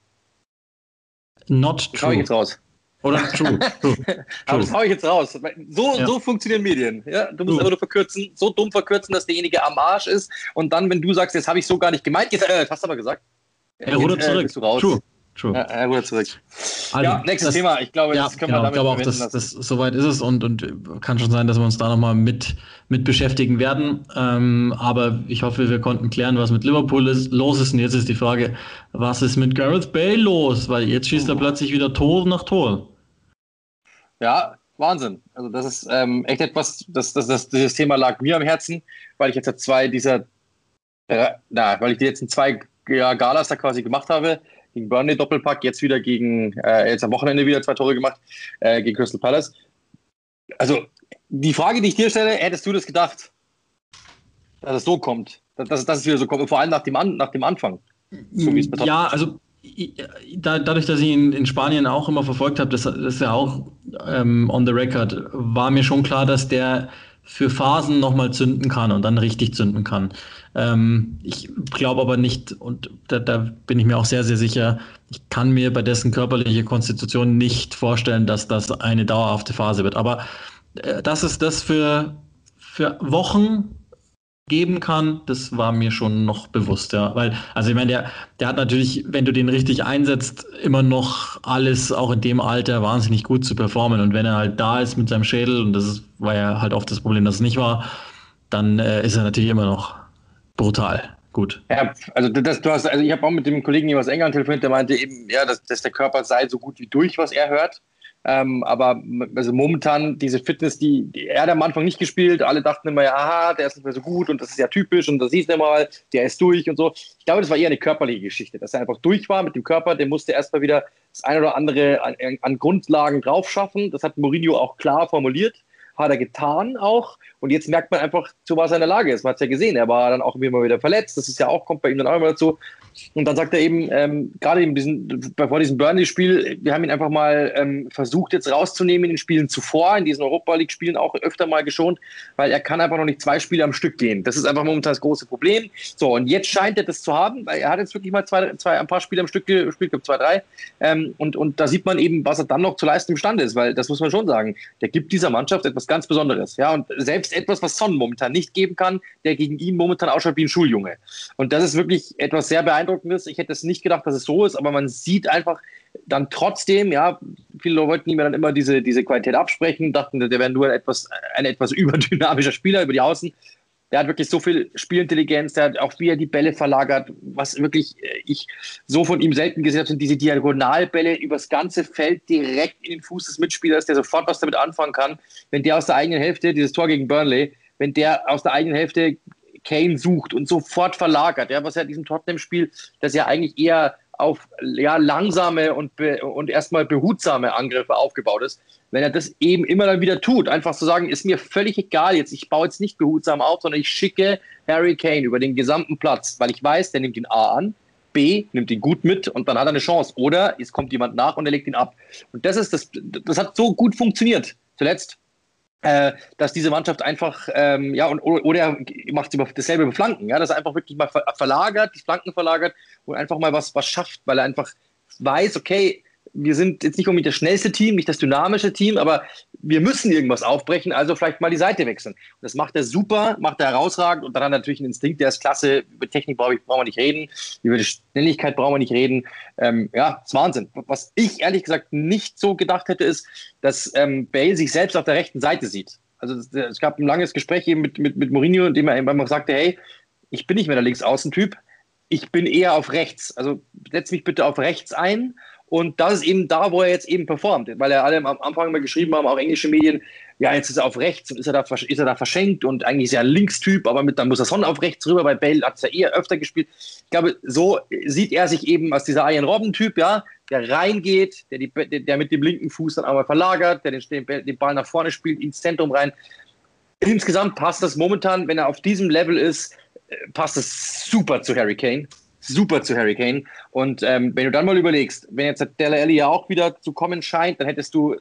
Not true.
Schau ich jetzt raus.
Oder [LAUGHS] true. true.
Aber das hau ich jetzt raus. So, ja. so funktionieren Medien. Ja, du musst true. nur verkürzen, so dumm verkürzen, dass derjenige am Arsch ist. Und dann, wenn du sagst, jetzt habe ich so gar nicht gemeint, jetzt äh, hast du aber gesagt.
Ja, oder zurück. Äh,
True. True. Ja, er wurde zurück. Also, ja, nächstes das, Thema. Ich glaube,
ja, das können genau, wir damit Ich glaube auch, dass, das, soweit ist es und, und kann schon sein, dass wir uns da nochmal mit, mit beschäftigen werden. Ähm, aber ich hoffe, wir konnten klären, was mit Liverpool ist, los ist. Und jetzt ist die Frage, was ist mit Gareth Bale los? Weil jetzt schießt oh. er plötzlich wieder Tor nach Tor.
Ja, Wahnsinn. Also das ist ähm, echt etwas, das, das, das, dieses Thema lag mir am Herzen, weil ich jetzt zwei dieser, äh, na, weil ich die letzten zwei ja, Galas da quasi gemacht habe gegen Burnley Doppelpack, jetzt wieder gegen, äh, jetzt am Wochenende wieder zwei Tore gemacht, äh, gegen Crystal Palace. Also, die Frage, die ich dir stelle, hättest du das gedacht, dass es so kommt? Dass, dass es wieder so kommt, vor allem nach dem, An nach dem Anfang.
So ja, also da, dadurch, dass ich ihn in Spanien auch immer verfolgt habe, das, das ist ja auch ähm, on the record, war mir schon klar, dass der für Phasen nochmal zünden kann und dann richtig zünden kann. Ähm, ich glaube aber nicht, und da, da, bin ich mir auch sehr, sehr sicher, ich kann mir bei dessen körperliche Konstitution nicht vorstellen, dass das eine dauerhafte Phase wird. Aber äh, das ist das für, für Wochen geben kann, das war mir schon noch bewusst, ja. Weil, also ich meine, der, der hat natürlich, wenn du den richtig einsetzt, immer noch alles, auch in dem Alter, wahnsinnig gut zu performen. Und wenn er halt da ist mit seinem Schädel, und das war ja halt oft das Problem, dass es nicht war, dann äh, ist er natürlich immer noch brutal gut.
Ja, also das, du hast, also ich habe auch mit dem Kollegen hier aus England telefoniert, der meinte eben, ja, dass, dass der Körper sei so gut wie durch, was er hört. Ähm, aber also momentan diese Fitness, die, die, er hat am Anfang nicht gespielt. Alle dachten immer, ja, aha, der ist nicht mehr so gut und das ist ja typisch und das siehst du mal, der ist durch und so. Ich glaube, das war eher eine körperliche Geschichte, dass er einfach durch war mit dem Körper. Der musste erstmal wieder das eine oder andere an, an Grundlagen drauf schaffen. Das hat Mourinho auch klar formuliert hat er getan auch. Und jetzt merkt man einfach, zu was er in der Lage ist. Man hat es ja gesehen, er war dann auch immer wieder verletzt. Das ist ja auch, kommt bei ihm dann auch immer dazu. Und dann sagt er eben, ähm, gerade in diesem, bevor diesem Burnley-Spiel, wir haben ihn einfach mal ähm, versucht, jetzt rauszunehmen in den Spielen zuvor, in diesen Europa League-Spielen auch öfter mal geschont, weil er kann einfach noch nicht zwei Spiele am Stück gehen. Das ist einfach momentan das große Problem. So, und jetzt scheint er das zu haben, weil er hat jetzt wirklich mal zwei, zwei ein paar Spiele am Stück gespielt, glaube zwei, drei. Ähm, und, und da sieht man eben, was er dann noch zu leisten imstande ist, weil das muss man schon sagen. Der gibt dieser Mannschaft etwas ganz Besonderes. Ja, und selbst etwas, was Son momentan nicht geben kann, der gegen ihn momentan ausschaut wie ein Schuljunge. Und das ist wirklich etwas sehr beeindruckendes beeindruckend Ich hätte es nicht gedacht, dass es so ist, aber man sieht einfach dann trotzdem, ja, viele Leute wollten ihm dann immer diese, diese Qualität absprechen, dachten, der wäre nur ein etwas, ein etwas [LAUGHS] überdynamischer Spieler über die Außen. Der hat wirklich so viel Spielintelligenz, der hat auch wie er die Bälle verlagert, was wirklich äh, ich so von ihm selten gesehen habe, sind diese Diagonalbälle übers ganze Feld direkt in den Fuß des Mitspielers, der sofort was damit anfangen kann. Wenn der aus der eigenen Hälfte, dieses Tor gegen Burnley, wenn der aus der eigenen Hälfte Kane sucht und sofort verlagert. Ja, was ja diesem Tottenham-Spiel, das ja eigentlich eher auf ja, langsame und, und erstmal behutsame Angriffe aufgebaut ist, wenn er das eben immer dann wieder tut, einfach zu sagen, ist mir völlig egal jetzt, ich baue jetzt nicht behutsam auf, sondern ich schicke Harry Kane über den gesamten Platz, weil ich weiß, der nimmt ihn A an, B nimmt ihn gut mit und dann hat er eine Chance. Oder es kommt jemand nach und er legt ihn ab. Und das ist das, das hat so gut funktioniert. Zuletzt äh, dass diese Mannschaft einfach, ähm, ja, und, oder er macht dasselbe mit Flanken, ja, dass er einfach wirklich mal verlagert, die Flanken verlagert und einfach mal was, was schafft, weil er einfach weiß, okay, wir sind jetzt nicht unbedingt das schnellste Team, nicht das dynamische Team, aber wir müssen irgendwas aufbrechen, also vielleicht mal die Seite wechseln. Und das macht er super, macht er herausragend und dann natürlich ein Instinkt, der ist klasse. Über Technik brauchen wir nicht reden, über die Schnelligkeit brauchen wir nicht reden. Ähm, ja, ist Wahnsinn. Was ich ehrlich gesagt nicht so gedacht hätte, ist, dass ähm, Bale sich selbst auf der rechten Seite sieht. Also es gab ein langes Gespräch eben mit, mit, mit Mourinho, in dem er einfach sagte, hey, ich bin nicht mehr der Linksaußentyp, ich bin eher auf rechts. Also setz mich bitte auf rechts ein und das ist eben da, wo er jetzt eben performt, weil er alle am Anfang mal geschrieben haben, auch englische Medien, ja, jetzt ist er auf rechts und ist er da, ist er da verschenkt und eigentlich ist er ein Linkstyp, aber mit, dann muss er schon auf rechts rüber, weil Bale hat es ja eher öfter gespielt. Ich glaube, so sieht er sich eben als dieser Ian Robben-Typ, ja, der reingeht, der, die, der mit dem linken Fuß dann einmal verlagert, der den, den Ball nach vorne spielt, ins Zentrum rein. Insgesamt passt das momentan, wenn er auf diesem Level ist, äh, passt das super zu Harry Kane super zu Harry Kane. Und ähm, wenn du dann mal überlegst, wenn jetzt Della Alli ja auch wieder zu kommen scheint, dann hättest du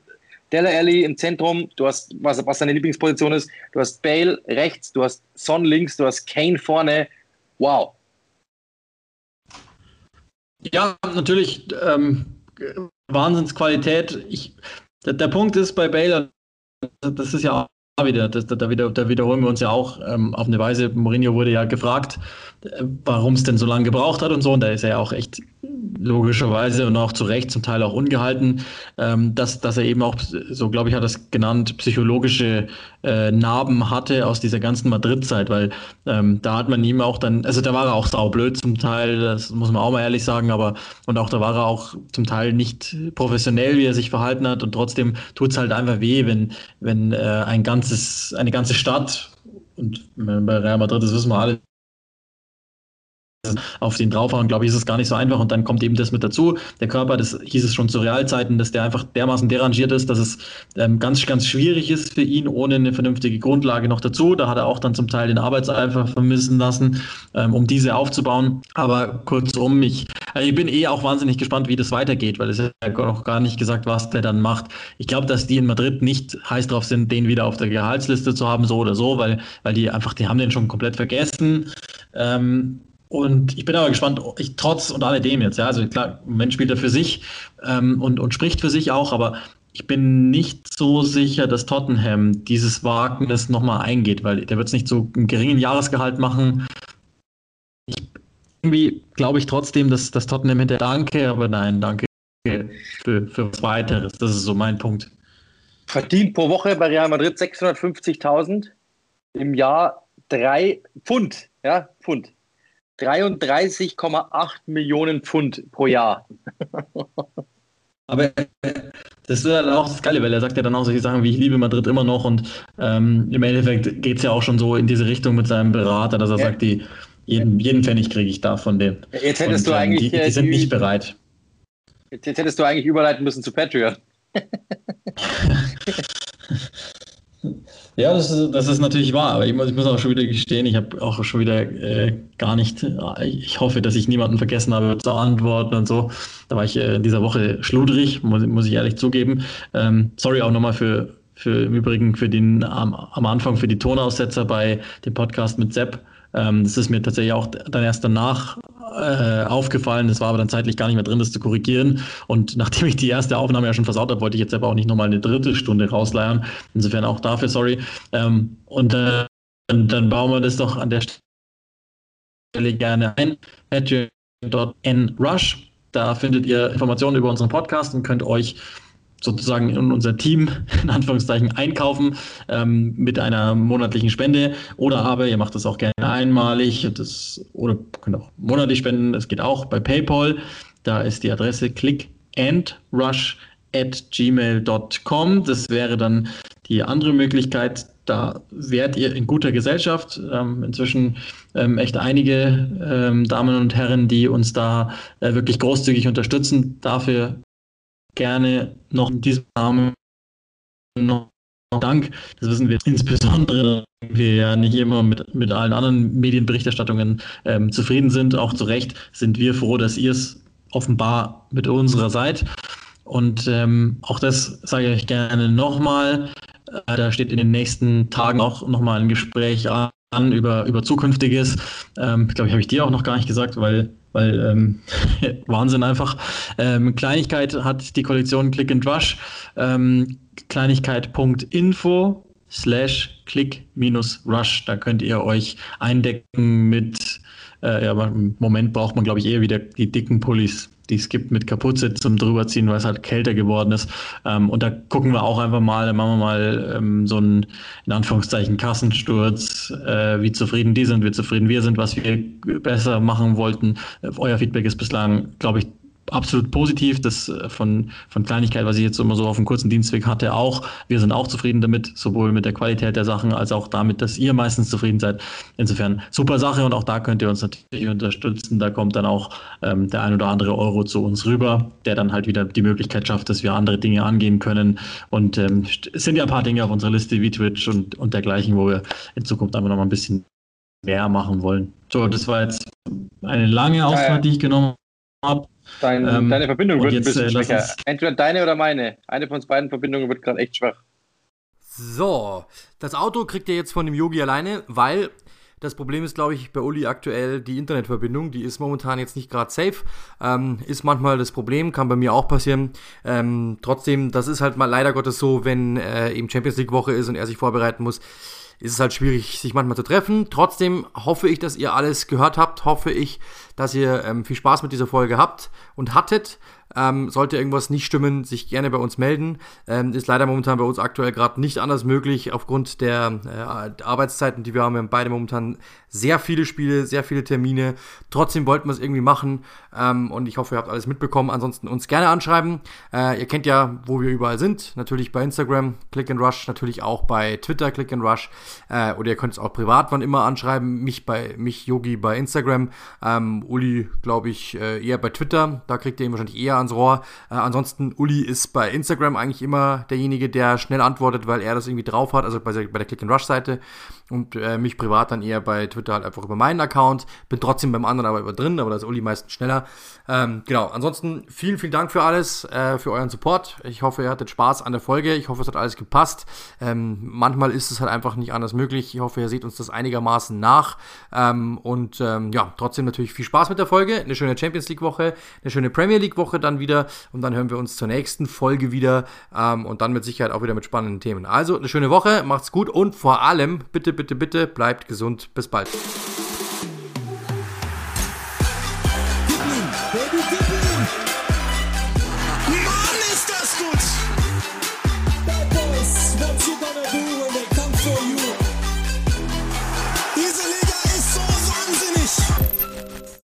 Della Alli im Zentrum, du hast, was, was deine Lieblingsposition ist, du hast Bale rechts, du hast Son links, du hast Kane vorne. Wow.
Ja, natürlich ähm, Wahnsinnsqualität. Ich, der, der Punkt ist bei Bale, das ist ja wieder, das, da, wieder, da wiederholen wir uns ja auch ähm, auf eine Weise. Mourinho wurde ja gefragt, warum es denn so lange gebraucht hat und so. Und da ist er ja auch echt logischerweise und auch zu Recht zum Teil auch ungehalten, ähm, dass, dass er eben auch, so glaube ich, hat er es genannt, psychologische äh, Narben hatte aus dieser ganzen Madrid-Zeit, weil ähm, da hat man ihm auch dann, also da war er auch saublöd zum Teil, das muss man auch mal ehrlich sagen, aber und auch da war er auch zum Teil nicht professionell, wie er sich verhalten hat. Und trotzdem tut es halt einfach weh, wenn, wenn äh, ein ganzes, eine ganze Stadt und bei Real Madrid, das wissen wir alle, auf den draufhauen, glaube ich, ist es gar nicht so einfach. Und dann kommt eben das mit dazu. Der Körper, das hieß es schon zu Realzeiten, dass der einfach dermaßen derangiert ist, dass es ähm, ganz, ganz schwierig ist für ihn, ohne eine vernünftige Grundlage noch dazu. Da hat er auch dann zum Teil den Arbeitseifer vermissen lassen, ähm, um diese aufzubauen. Aber kurzum, ich, also ich bin eh auch wahnsinnig gespannt, wie das weitergeht, weil es ja noch gar nicht gesagt, was der dann macht. Ich glaube, dass die in Madrid nicht heiß drauf sind, den wieder auf der Gehaltsliste zu haben, so oder so, weil, weil die einfach, die haben den schon komplett vergessen. Ähm, und ich bin aber gespannt, ich, trotz und alledem jetzt, ja, also klar, Mensch spielt er für sich ähm, und, und spricht für sich auch, aber ich bin nicht so sicher, dass Tottenham dieses Wagnis nochmal eingeht, weil der wird es nicht so einen geringen Jahresgehalt machen. Ich, irgendwie glaube ich trotzdem, dass, dass Tottenham hinter Danke, aber nein, danke für, für was weiteres. Das ist so mein Punkt.
Verdient pro Woche bei Real Madrid 650.000, im Jahr drei Pfund, ja, Pfund. 33,8 Millionen Pfund pro Jahr. [LAUGHS]
Aber das ist dann auch das Geile, weil er sagt ja dann auch solche Sachen wie ich liebe Madrid immer noch und ähm, im Endeffekt geht es ja auch schon so in diese Richtung mit seinem Berater, dass er ja. sagt, die, jeden, jeden Pfennig kriege ich da von dem.
Jetzt hättest und, du eigentlich.
Die, die sind nicht bereit.
Jetzt, jetzt hättest du eigentlich überleiten müssen zu Patreon. [LAUGHS] [LAUGHS]
Ja, das ist, das ist natürlich wahr, aber ich muss, ich muss auch schon wieder gestehen, ich habe auch schon wieder äh, gar nicht, äh, ich hoffe, dass ich niemanden vergessen habe zu antworten und so. Da war ich äh, in dieser Woche schludrig, muss, muss ich ehrlich zugeben. Ähm, sorry auch nochmal für, für im Übrigen für den am, am Anfang für die Tonaussetzer bei dem Podcast mit Sepp. Ähm, das ist mir tatsächlich auch dann erst danach äh, aufgefallen. Das war aber dann zeitlich gar nicht mehr drin, das zu korrigieren. Und nachdem ich die erste Aufnahme ja schon versaut habe, wollte ich jetzt aber auch nicht nochmal eine dritte Stunde rausleiern. Insofern auch dafür sorry. Ähm, und äh, dann bauen wir das doch an der Stelle gerne ein. Patreon.nrush. Da findet ihr Informationen über unseren Podcast und könnt euch sozusagen in unser Team [LAUGHS] in Anführungszeichen einkaufen ähm, mit einer monatlichen Spende oder aber ihr macht das auch gerne einmalig das, oder könnt auch monatlich spenden. Das geht auch bei PayPal. Da ist die Adresse clickandrush at gmail.com. Das wäre dann die andere Möglichkeit. Da wärt ihr in guter Gesellschaft. Ähm, inzwischen ähm, echt einige ähm, Damen und Herren, die uns da äh, wirklich großzügig unterstützen. Dafür gerne noch in diesem Rahmen noch Dank. Das wissen wir insbesondere, wir ja nicht immer mit, mit allen anderen Medienberichterstattungen ähm, zufrieden sind. Auch zu Recht sind wir froh, dass ihr es offenbar mit unserer seid. Und ähm, auch das sage ich gerne nochmal. Äh, da steht in den nächsten Tagen auch nochmal ein Gespräch an über, über Zukünftiges. Ähm, ich glaube, ich habe ich dir auch noch gar nicht gesagt, weil weil ähm, [LAUGHS] Wahnsinn einfach. Ähm, Kleinigkeit hat die Kollektion Click and Rush. Ähm, Kleinigkeit.info slash click-rush. Da könnt ihr euch eindecken mit, äh, ja, im Moment braucht man, glaube ich, eher wieder die dicken Pullis die es gibt mit Kapuze zum drüberziehen, weil es halt kälter geworden ist. Ähm, und da gucken wir auch einfach mal, machen wir mal ähm, so einen, in Anführungszeichen, Kassensturz, äh, wie zufrieden die sind, wie zufrieden wir sind, was wir besser machen wollten. Äh, euer Feedback ist bislang, glaube ich, absolut positiv. Das äh, von, von Kleinigkeit, was ich jetzt immer so auf dem kurzen Dienstweg hatte, auch. Wir sind auch zufrieden damit, sowohl mit der Qualität der Sachen als auch damit, dass ihr meistens zufrieden seid. Insofern super Sache und auch da könnt ihr uns natürlich unterstützen. Da kommt dann auch ähm, der ein oder andere Euro zu uns rüber, der dann halt wieder die Möglichkeit schafft, dass wir andere Dinge angehen können. Und ähm, es sind ja ein paar Dinge auf unserer Liste wie Twitch und, und dergleichen, wo wir in Zukunft einfach noch mal ein bisschen mehr machen wollen. So, das war jetzt eine lange Ausfahrt, die ich genommen habe.
Dein, ähm, deine Verbindung wird jetzt, ein bisschen äh, schwächer. Entweder deine oder meine. Eine von uns beiden Verbindungen wird gerade echt schwach.
So, das Auto kriegt ihr jetzt von dem Yogi alleine, weil das Problem ist, glaube ich, bei Uli aktuell die Internetverbindung. Die ist momentan jetzt nicht gerade safe. Ähm, ist manchmal das Problem, kann bei mir auch passieren. Ähm, trotzdem, das ist halt mal leider Gottes so, wenn äh, eben Champions League Woche ist und er sich vorbereiten muss ist es halt schwierig, sich manchmal zu treffen. Trotzdem hoffe ich, dass ihr alles gehört habt. Hoffe ich, dass ihr ähm, viel Spaß mit dieser Folge habt und hattet. Ähm, sollte irgendwas nicht stimmen, sich gerne bei uns melden. Ähm, ist leider momentan bei uns aktuell gerade nicht anders möglich aufgrund der äh, Arbeitszeiten, die wir haben. Wir haben beide momentan sehr viele Spiele, sehr viele Termine. Trotzdem wollten wir es irgendwie machen ähm, und ich hoffe, ihr habt alles mitbekommen. Ansonsten uns gerne anschreiben. Äh, ihr kennt ja, wo wir überall sind. Natürlich bei Instagram, Click and Rush, natürlich auch bei Twitter, Click and Rush. Äh, oder ihr könnt es auch privat wann immer anschreiben. Mich bei mich Yogi bei Instagram. Ähm, Uli, glaube ich, äh, eher bei Twitter. Da kriegt ihr ihn wahrscheinlich eher ans Rohr. Äh, ansonsten, Uli ist bei Instagram eigentlich immer derjenige, der schnell antwortet, weil er das irgendwie drauf hat, also bei bei der Click-and-Rush-Seite. Und äh, mich privat dann eher bei Twitter halt einfach über meinen Account. Bin trotzdem beim anderen aber über drin, aber da ist Uli meistens schneller. Ähm, genau, ansonsten vielen, vielen Dank für alles, äh, für euren Support. Ich hoffe, ihr hattet Spaß an der Folge. Ich hoffe, es hat alles gepasst. Ähm, manchmal ist es halt einfach nicht anders möglich. Ich hoffe, ihr seht uns das einigermaßen nach. Ähm, und ähm, ja, trotzdem natürlich viel Spaß mit der Folge. Eine schöne Champions League Woche, eine schöne Premier League Woche dann wieder und dann hören wir uns zur nächsten Folge wieder ähm, und dann mit Sicherheit auch wieder mit spannenden Themen. Also eine schöne Woche, macht's gut und vor allem bitte, bitte, bitte bleibt gesund. Bis bald.